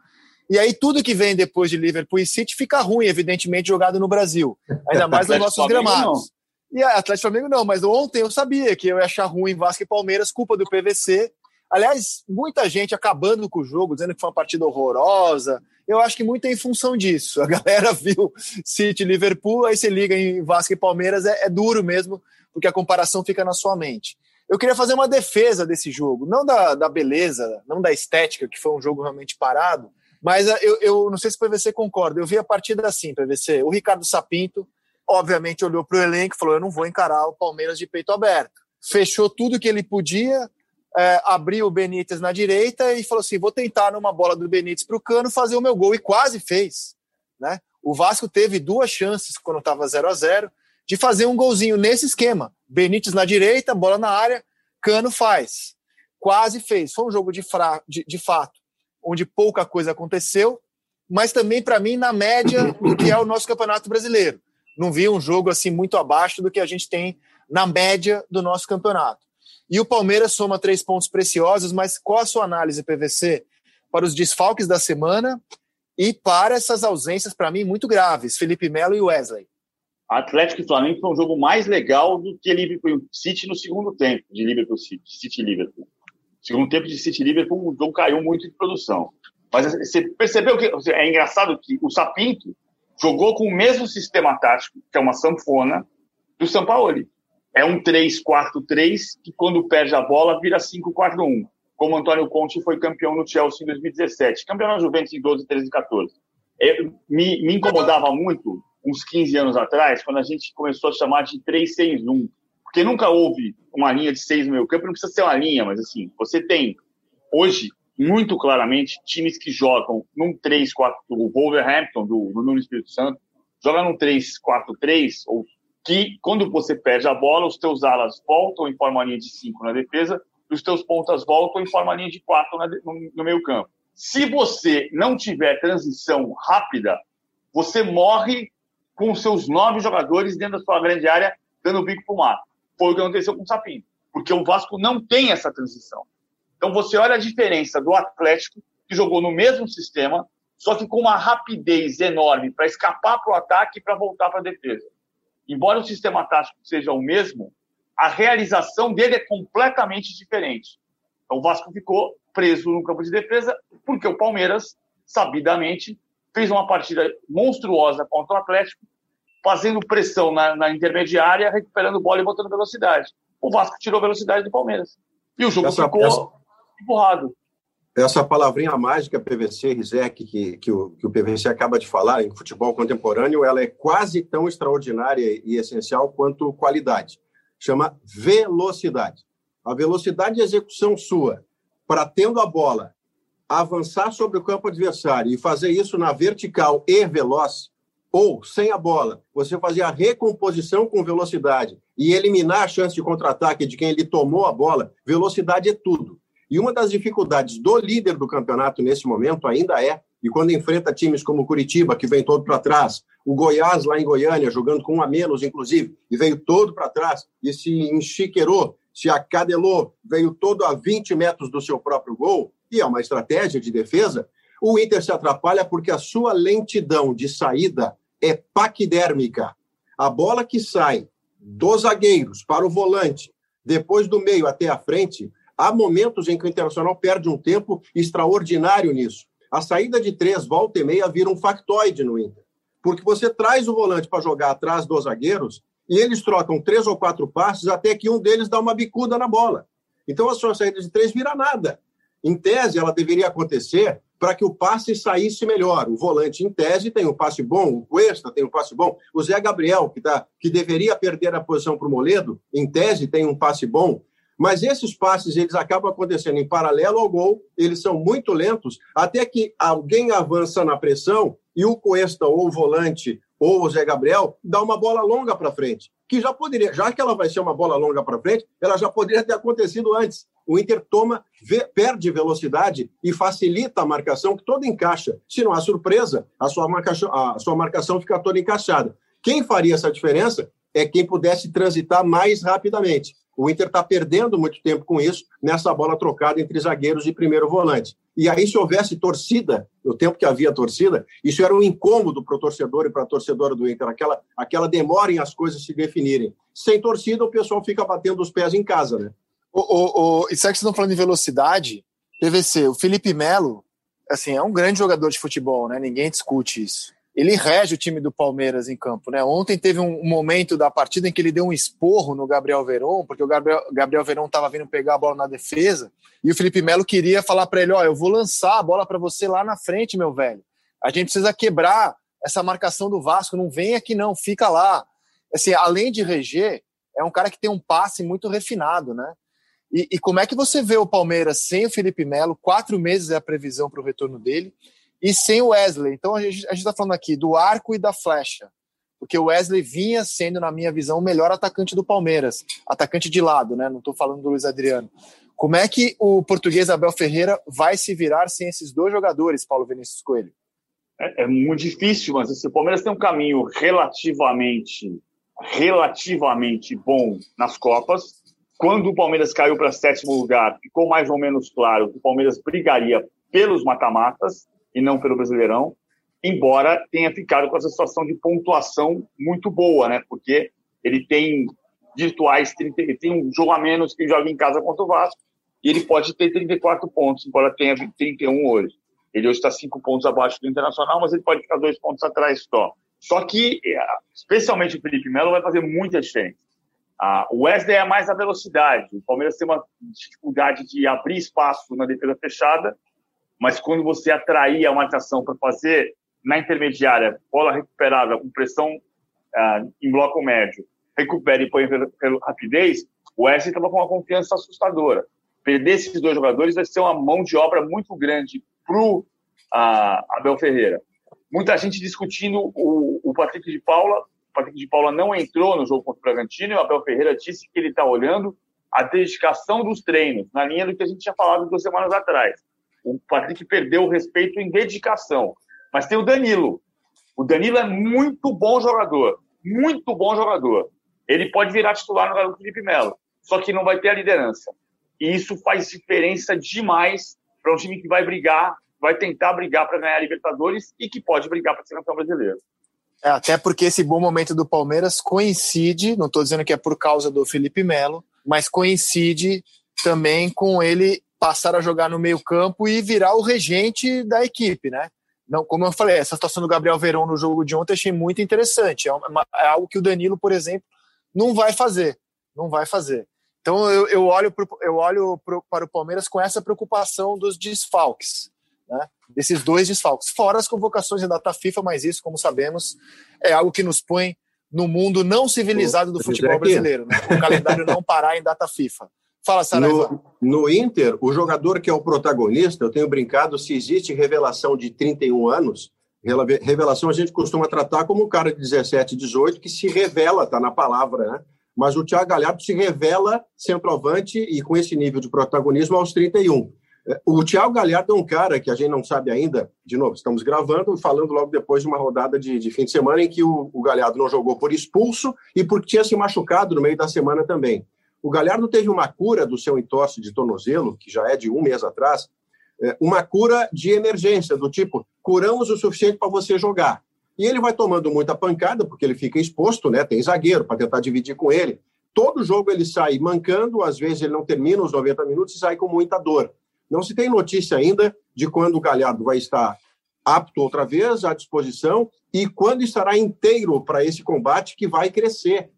E aí tudo que vem depois de Liverpool e City fica ruim, evidentemente, jogado no Brasil. Ainda mais nos nossos gramados. E Atlético Flamengo não, mas ontem eu sabia que eu ia achar ruim Vasco e Palmeiras, culpa do PVC. Aliás, muita gente acabando com o jogo, dizendo que foi uma partida horrorosa. Eu acho que muito é em função disso. A galera viu City Liverpool, aí você liga em Vasco e Palmeiras, é, é duro mesmo, porque a comparação fica na sua mente. Eu queria fazer uma defesa desse jogo, não da, da beleza, não da estética, que foi um jogo realmente parado, mas eu, eu não sei se o PVC concorda. Eu vi a partida assim, PVC. O Ricardo Sapinto, obviamente, olhou para o elenco e falou: Eu não vou encarar o Palmeiras de peito aberto. Fechou tudo que ele podia, é, abriu o Benítez na direita e falou assim: vou tentar numa bola do Benítez para o cano fazer o meu gol. E quase fez. Né? O Vasco teve duas chances quando estava 0 a 0 de fazer um golzinho nesse esquema. Benítez na direita, bola na área, cano faz. Quase fez. Foi um jogo de, fra... de, de fato, onde pouca coisa aconteceu, mas também, para mim, na média do que é o nosso campeonato brasileiro. Não vi um jogo assim muito abaixo do que a gente tem na média do nosso campeonato. E o Palmeiras soma três pontos preciosos, mas qual a sua análise, PVC, para os desfalques da semana e para essas ausências, para mim, muito graves, Felipe Melo e Wesley? Atlético e Flamengo foi um jogo mais legal do que Liverpool City no segundo tempo, de Liverpool City, City Liverpool. Segundo tempo de City Liverpool, o jogo caiu muito de produção. Mas você percebeu que é engraçado que o Sapinto jogou com o mesmo sistema tático, que é uma sanfona, do São Paulo. É um 3-4-3 que quando perde a bola vira 5-4-1, como Antônio Conte foi campeão no Chelsea em 2017, campeão na Juventus em 12, 13 e 14. Eu, me, me, incomodava muito, uns 15 anos atrás, quando a gente começou a chamar de 3-6-1, porque nunca houve uma linha de 6 no meio campo, não precisa ser uma linha, mas assim, você tem hoje, muito claramente, times que jogam num 3-4, o Wolverhampton, do, do Nuno Espírito Santo, joga num 3-4-3, ou que quando você perde a bola, os teus alas voltam em forma linha de 5 na defesa e os teus pontas voltam em forma linha de 4 no, no meio campo. Se você não tiver transição rápida, você morre com os seus nove jogadores dentro da sua grande área, dando bico para o mar. Foi o que aconteceu com o Sapinto, porque o Vasco não tem essa transição. Então você olha a diferença do Atlético, que jogou no mesmo sistema, só que com uma rapidez enorme para escapar para o ataque e para voltar para a defesa embora o sistema tático seja o mesmo, a realização dele é completamente diferente. Então, o Vasco ficou preso no campo de defesa porque o Palmeiras, sabidamente, fez uma partida monstruosa contra o Atlético, fazendo pressão na, na intermediária, recuperando bola e botando velocidade. O Vasco tirou velocidade do Palmeiras. E o jogo essa, ficou empurrado essa palavrinha mágica PVC, Rizek, que, que, o, que o PVC acaba de falar em futebol contemporâneo, ela é quase tão extraordinária e essencial quanto qualidade. Chama velocidade. A velocidade de execução sua para, tendo a bola, avançar sobre o campo adversário e fazer isso na vertical e veloz, ou sem a bola, você fazer a recomposição com velocidade e eliminar a chance de contra-ataque de quem ele tomou a bola, velocidade é tudo. E uma das dificuldades do líder do campeonato nesse momento ainda é, e quando enfrenta times como Curitiba, que vem todo para trás, o Goiás lá em Goiânia, jogando com um a menos, inclusive, e veio todo para trás, e se enxiqueirou, se acadelou, veio todo a 20 metros do seu próprio gol, e é uma estratégia de defesa, o Inter se atrapalha porque a sua lentidão de saída é paquidérmica. A bola que sai dos zagueiros para o volante, depois do meio até a frente, Há momentos em que o Internacional perde um tempo extraordinário nisso. A saída de três, volta e meia, vira um factoide no Inter. Porque você traz o volante para jogar atrás dos zagueiros e eles trocam três ou quatro passes até que um deles dá uma bicuda na bola. Então a sua saída de três vira nada. Em tese, ela deveria acontecer para que o passe saísse melhor. O volante, em tese, tem um passe bom, o Cuesta tem um passe bom, o Zé Gabriel, que, tá, que deveria perder a posição para o Moledo, em tese, tem um passe bom. Mas esses passes eles acabam acontecendo em paralelo ao gol, eles são muito lentos, até que alguém avança na pressão e o Cuesta ou o volante ou o Zé Gabriel dá uma bola longa para frente, que já poderia, já que ela vai ser uma bola longa para frente, ela já poderia ter acontecido antes. O Inter toma, vê, perde velocidade e facilita a marcação que toda encaixa. Se não há surpresa, a sua marcação, a sua marcação fica toda encaixada. Quem faria essa diferença é quem pudesse transitar mais rapidamente. O Inter está perdendo muito tempo com isso, nessa bola trocada entre zagueiros e primeiro volante. E aí, se houvesse torcida, no tempo que havia torcida, isso era um incômodo para o torcedor e para a torcedora do Inter, aquela, aquela demora em as coisas se definirem. Sem torcida, o pessoal fica batendo os pés em casa, né? O, o, o, e será que vocês estão falando de velocidade? PVC, o Felipe Melo, assim, é um grande jogador de futebol, né? Ninguém discute isso ele rege o time do Palmeiras em campo. Né? Ontem teve um momento da partida em que ele deu um esporro no Gabriel Veron, porque o Gabriel, Gabriel Veron estava vindo pegar a bola na defesa, e o Felipe Melo queria falar para ele: Ó, eu vou lançar a bola para você lá na frente, meu velho. A gente precisa quebrar essa marcação do Vasco, não vem aqui não, fica lá. Assim, além de reger, é um cara que tem um passe muito refinado, né? E, e como é que você vê o Palmeiras sem o Felipe Melo? Quatro meses é a previsão para o retorno dele e sem o Wesley. Então a gente está falando aqui do arco e da flecha, porque o Wesley vinha sendo, na minha visão, o melhor atacante do Palmeiras, atacante de lado, né? Não estou falando do Luiz Adriano. Como é que o português Abel Ferreira vai se virar sem esses dois jogadores, Paulo Vinícius Coelho? É, é muito difícil, mas assim, o Palmeiras tem um caminho relativamente, relativamente bom nas Copas. Quando o Palmeiras caiu para sétimo lugar, ficou mais ou menos claro que o Palmeiras brigaria pelos mata-matas e não pelo Brasileirão, embora tenha ficado com essa situação de pontuação muito boa, né? Porque ele tem virtuais, 30, ele tem um jogo a menos que joga em casa contra o Vasco, e ele pode ter 34 pontos, embora tenha 31 hoje. Ele hoje está cinco pontos abaixo do Internacional, mas ele pode ficar dois pontos atrás só. Só que, é, especialmente o Felipe Melo, vai fazer muita diferença. Ah, o Wesley é mais a velocidade. O Palmeiras tem uma dificuldade de abrir espaço na defesa fechada mas quando você atrair a marcação para fazer na intermediária, bola recuperada com pressão uh, em bloco médio, recupera e põe pela rapidez, o Wesley estava com uma confiança assustadora. Perder esses dois jogadores vai ser uma mão de obra muito grande para o uh, Abel Ferreira. Muita gente discutindo o, o Patrick de Paula. O Patrick de Paula não entrou no jogo contra o Bragantino e o Abel Ferreira disse que ele está olhando a dedicação dos treinos, na linha do que a gente tinha falado duas semanas atrás. O Patrick perdeu o respeito em dedicação. Mas tem o Danilo. O Danilo é muito bom jogador. Muito bom jogador. Ele pode virar titular no lugar do Felipe Melo. Só que não vai ter a liderança. E isso faz diferença demais para um time que vai brigar, vai tentar brigar para ganhar a Libertadores e que pode brigar para ser campeão brasileiro. É, até porque esse bom momento do Palmeiras coincide, não estou dizendo que é por causa do Felipe Melo, mas coincide também com ele passar a jogar no meio-campo e virar o regente da equipe, né? Não, como eu falei, essa situação do Gabriel Verão no jogo de ontem achei muito interessante. É, uma, é algo que o Danilo, por exemplo, não vai fazer. Não vai fazer. Então eu, eu olho, pro, eu olho pro, para o Palmeiras com essa preocupação dos desfalques, né? desses dois desfalques. Fora as convocações em data FIFA, mas isso, como sabemos, é algo que nos põe no mundo não civilizado do futebol brasileiro. Né? O calendário não parar em data FIFA. Fala, Saraiva. No, no Inter, o jogador que é o protagonista, eu tenho brincado, se existe revelação de 31 anos, revelação a gente costuma tratar como um cara de 17, 18, que se revela, tá na palavra, né? Mas o Thiago Galhardo se revela centroavante e com esse nível de protagonismo aos 31. É, o Thiago Galhardo é um cara que a gente não sabe ainda, de novo, estamos gravando e falando logo depois de uma rodada de, de fim de semana em que o, o Galhardo não jogou por expulso e porque tinha se machucado no meio da semana também. O Galhardo teve uma cura do seu entorse de tornozelo, que já é de um mês atrás, é, uma cura de emergência, do tipo, curamos o suficiente para você jogar. E ele vai tomando muita pancada, porque ele fica exposto, né? Tem zagueiro para tentar dividir com ele. Todo jogo ele sai mancando, às vezes ele não termina os 90 minutos e sai com muita dor. Não se tem notícia ainda de quando o Galhardo vai estar apto outra vez, à disposição, e quando estará inteiro para esse combate que vai crescer.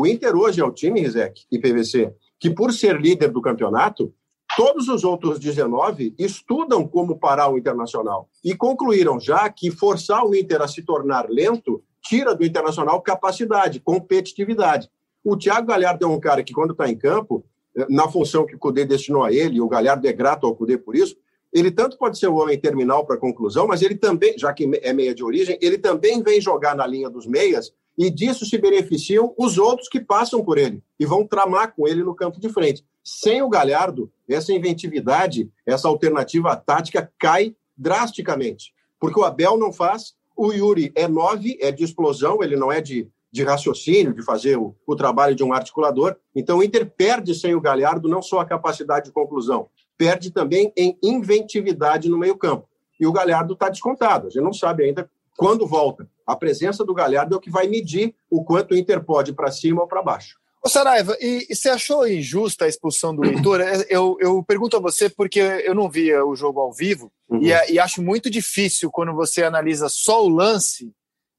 O Inter hoje é o time, Rizek e PVC, que por ser líder do campeonato, todos os outros 19 estudam como parar o Internacional e concluíram já que forçar o Inter a se tornar lento tira do Internacional capacidade, competitividade. O Thiago Galhardo é um cara que, quando está em campo, eh, na função que o Cudê destinou a ele, o Galhardo é grato ao Cudê por isso, ele tanto pode ser o homem terminal para conclusão, mas ele também, já que é meia de origem, ele também vem jogar na linha dos meias e disso se beneficiam os outros que passam por ele e vão tramar com ele no campo de frente. Sem o Galhardo, essa inventividade, essa alternativa tática cai drasticamente, porque o Abel não faz, o Yuri é nove, é de explosão, ele não é de, de raciocínio, de fazer o, o, trabalho de um articulador. Então, o Inter perde sem o Galhardo não só a capacidade de conclusão, perde também em inventividade no meio-campo. E o Galhardo está descontado. A gente não sabe ainda quando volta. A presença do Galhardo é o que vai medir o quanto o Inter pode para cima ou para baixo. Ô Saraiva, e, e, você achou injusta a expulsão do Heitor? É, eu, eu pergunto a você porque eu não via o jogo ao vivo uhum. e, e, acho muito difícil quando você analisa só o lance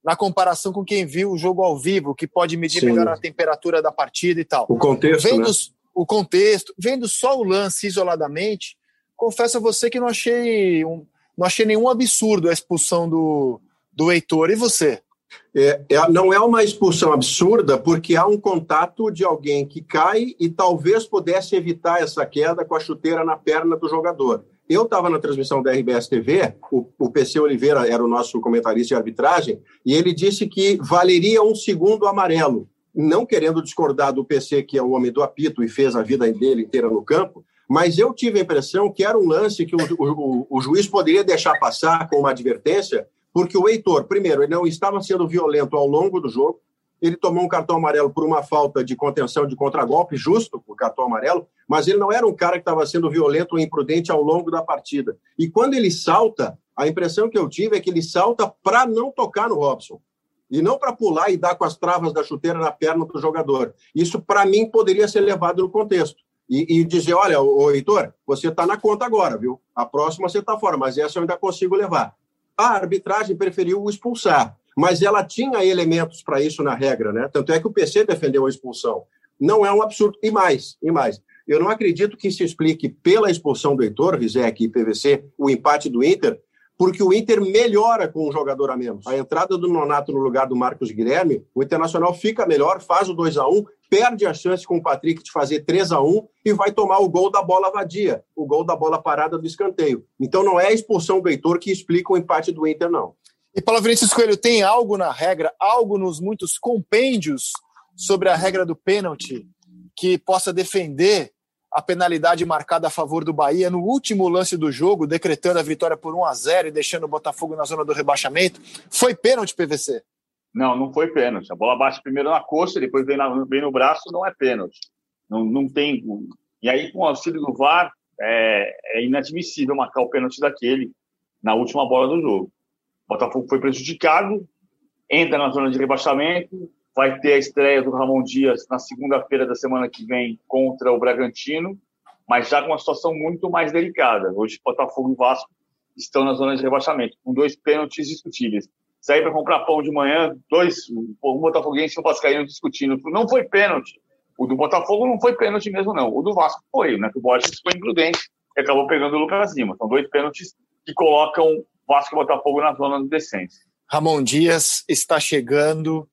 na comparação com quem viu o jogo ao vivo, que pode medir Sim. melhor a temperatura da partida e tal. O contexto, vendo né? o contexto, vendo só o lance isoladamente, confesso a você que não achei um, não achei nenhum absurdo a expulsão do, do Heitor. E você? É, é, não é uma expulsão absurda, porque há um contato de alguém que cai e talvez pudesse evitar essa queda com a chuteira na perna do jogador. Eu estava na transmissão da RBS TV, o, o PC Oliveira era o nosso comentarista de arbitragem, e ele disse que valeria um segundo amarelo. Não querendo discordar do PC, que é o homem do apito e fez a vida dele inteira no campo, mas eu tive a impressão que era um lance que o, o, o juiz poderia deixar passar com uma advertência, porque o Heitor, primeiro, ele não estava sendo violento ao longo do jogo, ele tomou um cartão amarelo por uma falta de contenção de contragolpe, justo por cartão amarelo, mas ele não era um cara que estava sendo violento ou imprudente ao longo da partida. E quando ele salta, a impressão que eu tive é que ele salta para não tocar no Robson. E não para pular e dar com as travas da chuteira na perna do jogador. Isso, para mim, poderia ser levado no contexto. E, e dizer: olha, o Heitor, você está na conta agora, viu? A próxima você está fora, mas essa eu ainda consigo levar. A arbitragem preferiu o expulsar mas ela tinha elementos para isso na regra, né? Tanto é que o PC defendeu a expulsão. Não é um absurdo. E mais, e mais. Eu não acredito que se explique pela expulsão do Heitor, Rizek e PVC, o empate do Inter, porque o Inter melhora com um jogador a menos. A entrada do Nonato no lugar do Marcos Guilherme, o Internacional fica melhor, faz o 2 a 1 perde a chance com o Patrick de fazer 3 a 1 e vai tomar o gol da bola vadia, o gol da bola parada do escanteio. Então não é a expulsão do Heitor que explica o empate do Inter, não. E Paulo Vinícius Coelho, tem algo na regra, algo nos muitos compêndios sobre a regra do pênalti que possa defender a penalidade marcada a favor do Bahia no último lance do jogo, decretando a vitória por 1 a 0 e deixando o Botafogo na zona do rebaixamento? Foi pênalti, PVC? Não, não foi pênalti. A bola bate primeiro na coxa, depois vem, na, vem no braço, não é pênalti. Não, não tem. E aí, com o auxílio do VAR, é, é inadmissível marcar o pênalti daquele na última bola do jogo. Botafogo foi prejudicado, entra na zona de rebaixamento, vai ter a estreia do Ramon Dias na segunda-feira da semana que vem contra o Bragantino, mas já com uma situação muito mais delicada. Hoje, Botafogo e Vasco estão na zona de rebaixamento, com dois pênaltis discutíveis. Sair para comprar pão de manhã, dois, um Botafoguense e um Vascaíno discutindo. Não foi pênalti. O do Botafogo não foi pênalti mesmo, não. O do Vasco foi, né? O Borges foi imprudente e acabou pegando o Lucas Lima. São dois pênaltis que colocam Vasco e Botafogo na zona do descenso. Ramon Dias está chegando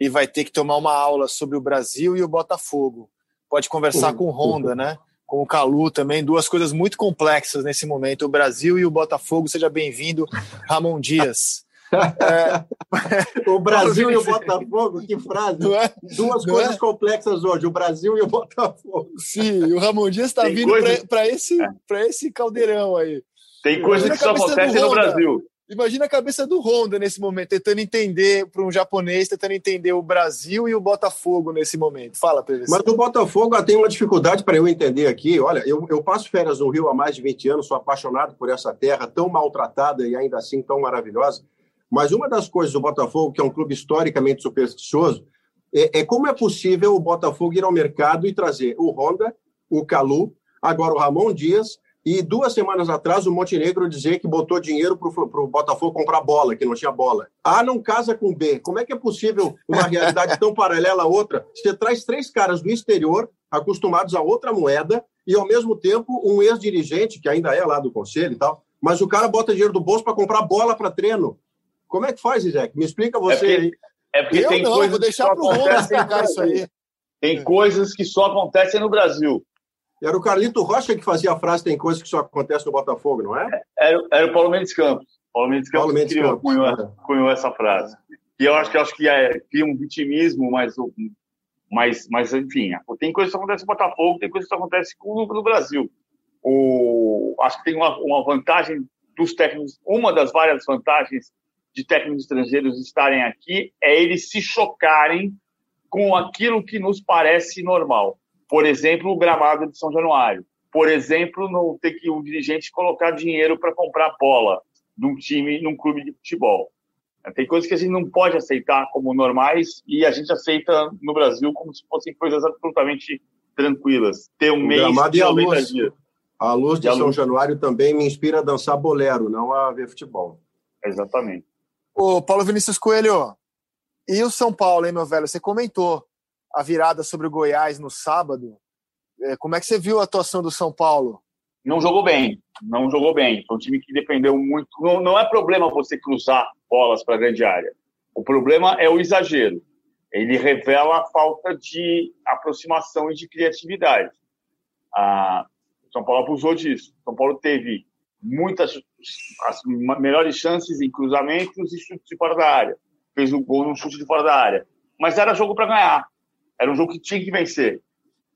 e vai ter que tomar uma aula sobre o Brasil e o Botafogo. Pode conversar uhum. com o Honda, né? Com o Calu também, duas coisas muito complexas nesse momento, o Brasil e o Botafogo. Seja bem-vindo, Ramon Dias. É... o Brasil e o Botafogo, que frase. É? Duas Não coisas é? complexas hoje, o Brasil e o Botafogo. Sim, o Ramon Dias está vindo coisa... para esse, esse caldeirão aí. Tem coisa que só acontece no Brasil. Imagina a cabeça do Honda nesse momento, tentando entender para um japonês, tentando entender o Brasil e o Botafogo nesse momento. Fala, PVC. Mas o Botafogo tem uma dificuldade para eu entender aqui. Olha, eu, eu passo férias no Rio há mais de 20 anos, sou apaixonado por essa terra tão maltratada e ainda assim tão maravilhosa. Mas uma das coisas do Botafogo, que é um clube historicamente supersticioso, é, é como é possível o Botafogo ir ao mercado e trazer o Honda, o Calu, agora o Ramon Dias e duas semanas atrás, o Montenegro dizer que botou dinheiro para o Botafogo comprar bola, que não tinha bola. A não casa com B. Como é que é possível uma realidade tão paralela à outra? Você traz três caras do exterior, acostumados a outra moeda, e ao mesmo tempo um ex-dirigente, que ainda é lá do conselho e tal, mas o cara bota dinheiro do bolso para comprar bola para treino. Como é que faz, Isaac? Me explica você é porque, é porque tem não, coisas vou deixar para o explicar isso aí. Tem coisas que só acontecem no Brasil. Era o Carlito Rocha que fazia a frase: tem coisas que só acontecem no Botafogo, não é? Era, era o Paulo Mendes Campos. Paulo Mendes Campos, Paulo Mendes criou, Campos. Cunhou, cunhou, essa frase. E eu acho que acho que é, cria um vitimismo, mas, mas, mas enfim, tem coisas que só acontecem no Botafogo, tem coisas que só acontecem no Brasil. O, acho que tem uma, uma vantagem dos técnicos, uma das várias vantagens de técnicos estrangeiros estarem aqui é eles se chocarem com aquilo que nos parece normal. Por exemplo, o gramado de São Januário. Por exemplo, não ter que um dirigente colocar dinheiro para comprar bola num time, num clube de futebol. Tem coisas que a gente não pode aceitar como normais e a gente aceita no Brasil como se fossem coisas absolutamente tranquilas. Ter um o mês de 90 dias. A luz de São luz. Januário também me inspira a dançar bolero, não a ver futebol. Exatamente. Ô, Paulo Vinícius Coelho, e o São Paulo, hein, meu velho? Você comentou a virada sobre o Goiás no sábado. É, como é que você viu a atuação do São Paulo? Não jogou bem, não jogou bem. Foi um time que dependeu muito. Não, não é problema você cruzar bolas para a grande área. O problema é o exagero. Ele revela a falta de aproximação e de criatividade. Ah, São Paulo abusou disso. São Paulo teve muitas as melhores chances em cruzamentos e chutes de fora da área. Fez um gol no chute de fora da área. Mas era jogo para ganhar. Era um jogo que tinha que vencer.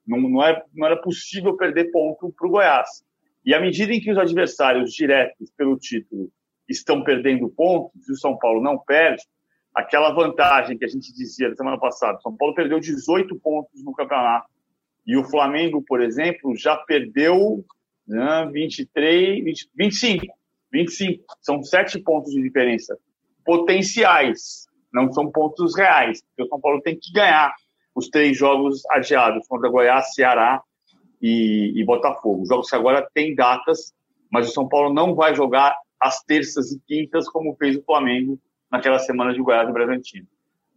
Não, não, é, não era possível perder ponto para o Goiás. E à medida em que os adversários diretos pelo título estão perdendo pontos, e o São Paulo não perde, aquela vantagem que a gente dizia na semana passada, São Paulo perdeu 18 pontos no campeonato. E o Flamengo, por exemplo, já perdeu né, 23, 20, 25. 25. São sete pontos de diferença potenciais, não são pontos reais. Porque o São Paulo tem que ganhar os três jogos adiados contra Goiás, Ceará e, e Botafogo. Jogos que agora têm datas, mas o São Paulo não vai jogar às terças e quintas como fez o Flamengo naquela semana de Goiás e Bragantino.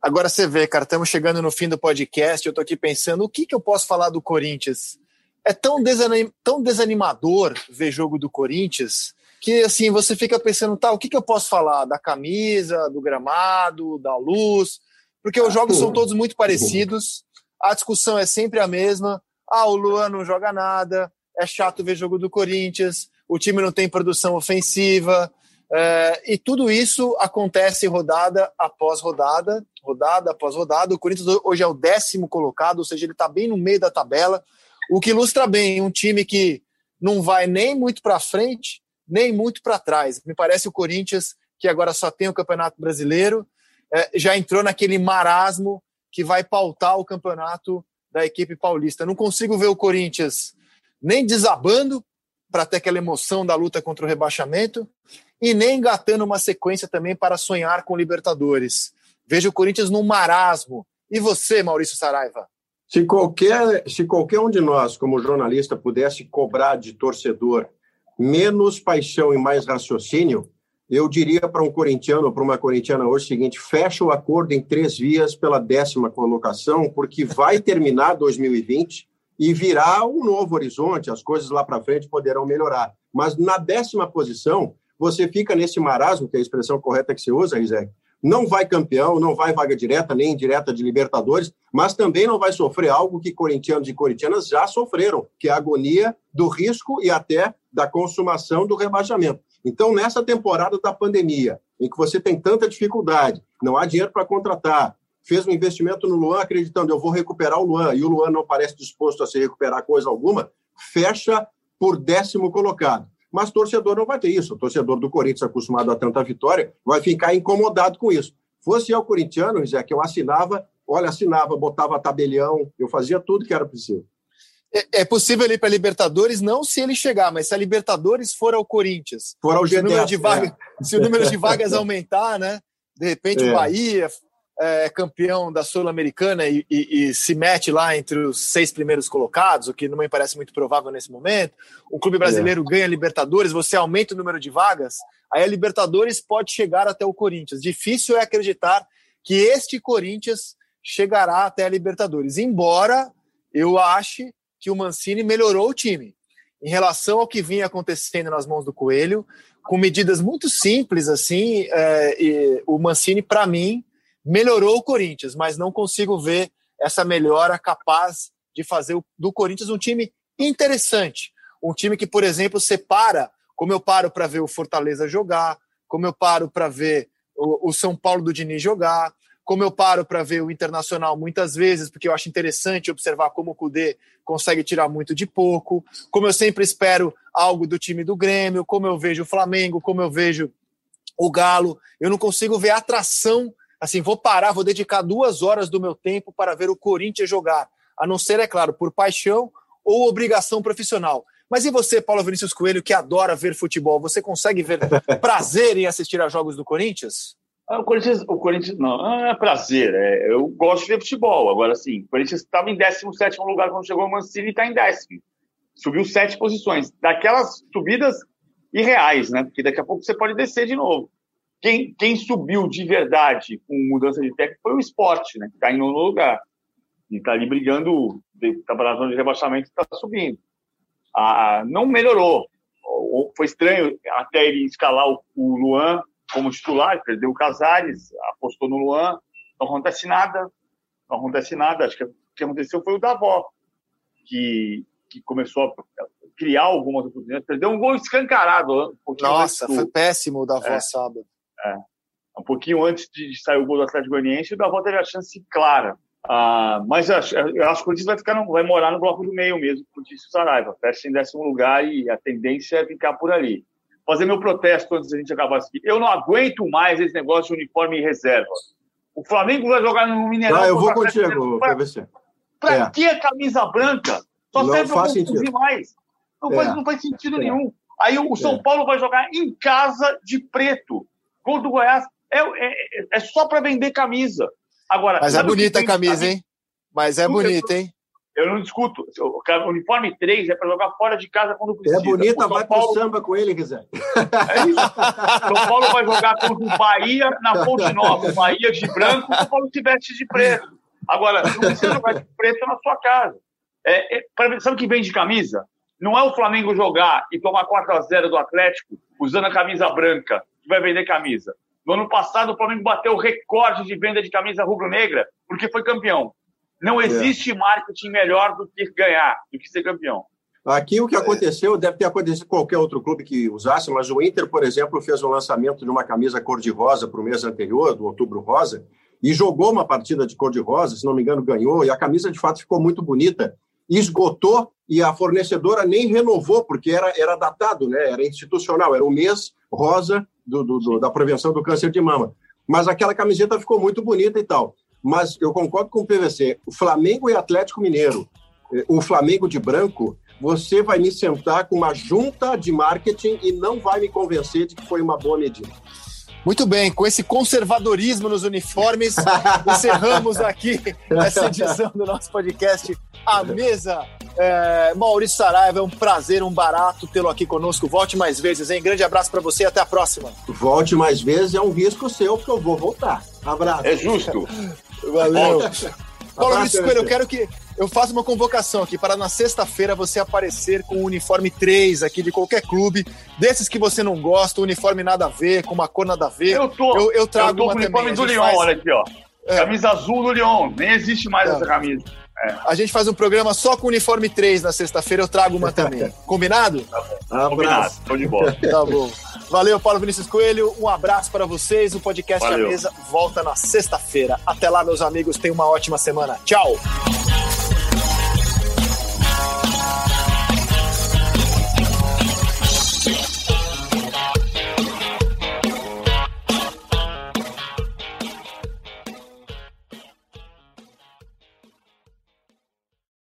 Agora você vê, cara, estamos chegando no fim do podcast. Eu estou aqui pensando o que, que eu posso falar do Corinthians é tão, desanim, tão desanimador ver jogo do Corinthians que assim você fica pensando, tá, o que, que eu posso falar da camisa, do gramado, da luz, porque os jogos são todos muito parecidos, a discussão é sempre a mesma. Ah, o Luan não joga nada, é chato ver jogo do Corinthians, o time não tem produção ofensiva, é, e tudo isso acontece rodada após rodada, rodada após rodada. O Corinthians hoje é o décimo colocado, ou seja, ele está bem no meio da tabela. O que ilustra bem um time que não vai nem muito para frente, nem muito para trás. Me parece o Corinthians, que agora só tem o Campeonato Brasileiro, é, já entrou naquele marasmo que vai pautar o campeonato da equipe paulista. Não consigo ver o Corinthians nem desabando para ter aquela emoção da luta contra o rebaixamento e nem engatando uma sequência também para sonhar com Libertadores. Vejo o Corinthians num marasmo. E você, Maurício Saraiva? Se qualquer, se qualquer um de nós, como jornalista, pudesse cobrar de torcedor menos paixão e mais raciocínio, eu diria para um corintiano ou para uma corintiana hoje o seguinte: fecha o acordo em três vias pela décima colocação, porque vai terminar 2020 e virá um novo horizonte, as coisas lá para frente poderão melhorar. Mas na décima posição, você fica nesse marasmo, que é a expressão correta que se usa, Rizek, não vai campeão, não vai vaga direta nem indireta de Libertadores, mas também não vai sofrer algo que corintianos e corintianas já sofreram, que é a agonia do risco e até da consumação do rebaixamento. Então, nessa temporada da pandemia, em que você tem tanta dificuldade, não há dinheiro para contratar, fez um investimento no Luan acreditando eu vou recuperar o Luan e o Luan não parece disposto a se recuperar coisa alguma, fecha por décimo colocado. Mas torcedor não vai ter isso. O torcedor do Corinthians, acostumado a tanta vitória, vai ficar incomodado com isso. Fosse eu corintiano, Zé, que eu assinava, olha, assinava, botava tabelião, eu fazia tudo que era preciso. É, é possível ir para a Libertadores, não se ele chegar, mas se a Libertadores for ao Corinthians, for ao G10, número de vagas, é. se o número de vagas aumentar, né? De repente é. o Bahia, é campeão da Sul-Americana e, e, e, se mete lá entre os seis primeiros colocados, o que não me parece muito provável nesse momento. O clube brasileiro é. ganha Libertadores, você aumenta o número de vagas, aí a Libertadores pode chegar até o Corinthians. Difícil é acreditar que este Corinthians chegará até a Libertadores, embora eu ache que o Mancini melhorou o time em relação ao que vinha acontecendo nas mãos do Coelho, com medidas muito simples assim. É, o Mancini, para mim, melhorou o Corinthians, mas não consigo ver essa melhora capaz de fazer do Corinthians um time interessante. Um time que, por exemplo, separa, como eu paro para ver o Fortaleza jogar, como eu paro para ver o, São Paulo do Diniz jogar, como eu paro para ver o Internacional muitas vezes, porque eu acho interessante observar como o Cudê consegue tirar muito de pouco, como eu sempre espero algo do time do Grêmio, como eu vejo o Flamengo, como eu vejo o Galo, eu não consigo ver atração. Assim, vou parar, vou dedicar duas horas do meu tempo para ver o Corinthians jogar, a não ser, é claro, por paixão ou obrigação profissional. Mas e você, Paulo Vinícius Coelho, que adora ver futebol, você consegue ver prazer em assistir a jogos do Corinthians? Ah, o Corinthians, o Corinthians não, não é prazer. É, eu gosto de futebol. Agora, sim, o Corinthians estava em 17 lugar quando chegou o Mancini e está em décimo. Subiu sete posições. Daquelas subidas irreais, né? Porque daqui a pouco você pode descer de novo. Quem, quem subiu de verdade com mudança de técnico foi o esporte, né? Que está em nono lugar. E está ali brigando, está na zona de rebaixamento está subindo. Ah, não melhorou. Foi estranho até ele escalar o, o Luan como titular, perdeu o Casares, apostou no Luan, não acontece nada, não acontece nada. Acho que o que aconteceu foi o Davó, que, que começou a criar algumas oportunidades, perdeu um gol escancarado. Um Nossa, foi péssimo o Davó é, sábado. É. Um pouquinho antes de sair o gol do Atlético Goianiense, o Davó teve a chance clara. Ah, mas eu acho, eu acho que o Corinthians vai, ficar no, vai morar no bloco do meio mesmo, disse o Saraiva. Fecha em décimo lugar e a tendência é ficar por ali fazer meu protesto antes da gente acabar aqui. Eu não aguento mais esse negócio de uniforme em reserva. O Flamengo vai jogar no Mineirão. Ah, eu vou contigo, PVC. Pra é. que a camisa branca? Só não serve para confusir mais. Não, é. faz, não faz sentido é. nenhum. Aí o São é. Paulo vai jogar em casa de preto. Gol do Goiás é, é, é só para vender camisa. Agora, Mas é bonita a camisa, hein? Mas é bonita, hein? Eu não discuto. O uniforme 3 é para jogar fora de casa quando precisa. É bonita, vai Paulo... pro samba com ele, Rizé. É isso. São Paulo vai jogar contra o Bahia na Fonte Nova. O Bahia de branco, o São Paulo se veste de preto. Agora, não precisa jogar de preto na sua casa. É, é, sabe o que vem de camisa? Não é o Flamengo jogar e tomar 4x0 do Atlético usando a camisa branca, que vai vender camisa. No ano passado, o Flamengo bateu o recorde de venda de camisa rubro-negra, porque foi campeão. Não é. existe é. marketing melhor do que ganhar, do que ser campeão. Aqui o que aconteceu, deve ter acontecido qualquer outro clube que usasse, mas o Inter, por exemplo, fez um lançamento de uma camisa cor-de-rosa para o mês anterior, do outubro rosa, e jogou uma partida de cor-de-rosa, se não me engano, ganhou, e a camisa de fato ficou muito bonita. Esgotou e a fornecedora nem renovou, porque era, era datado, né? era institucional, era o mês rosa do, do, do, da prevenção do câncer de mama. Mas aquela camiseta ficou muito bonita e tal mas eu concordo com o PVC. O Flamengo e Atlético Mineiro, eh, o Flamengo de branco, você vai me sentar com uma junta de marketing e não vai me convencer de que foi uma boa medida. Muito bem, com esse conservadorismo nos uniformes, encerramos aqui essa edição do nosso podcast A Mesa. É, Maurício Saraiva, é um prazer, um barato tê-lo aqui conosco. Volte mais vezes, hein? Grande abraço para você e até a próxima. Volte mais vezes, é um risco seu, porque eu vou voltar. Abraço. É justo. Valeu. Paulo Vinícius Coelho, eu quero que eu faça uma convocação aqui para na sexta-feira você aparecer com o uniforme 3 aqui de qualquer clube, desses que você não gosta, uniforme nada a ver, com uma cor nada a ver. Eu tô, eu, eu trago eu tô com o uniforme do Lyon, faz... olha aqui, ó. É. Camisa azul do Lyon, nem existe mais é. essa camisa. É. A gente faz um programa só com uniforme 3 na sexta-feira, eu trago uma também. Combinado? Tá bom. Combinado, tô de bola. tá bom. Valeu, Paulo Vinícius Coelho. Um abraço para vocês. O podcast Valeu. A Mesa volta na sexta-feira. Até lá, meus amigos. Tenham uma ótima semana. Tchau.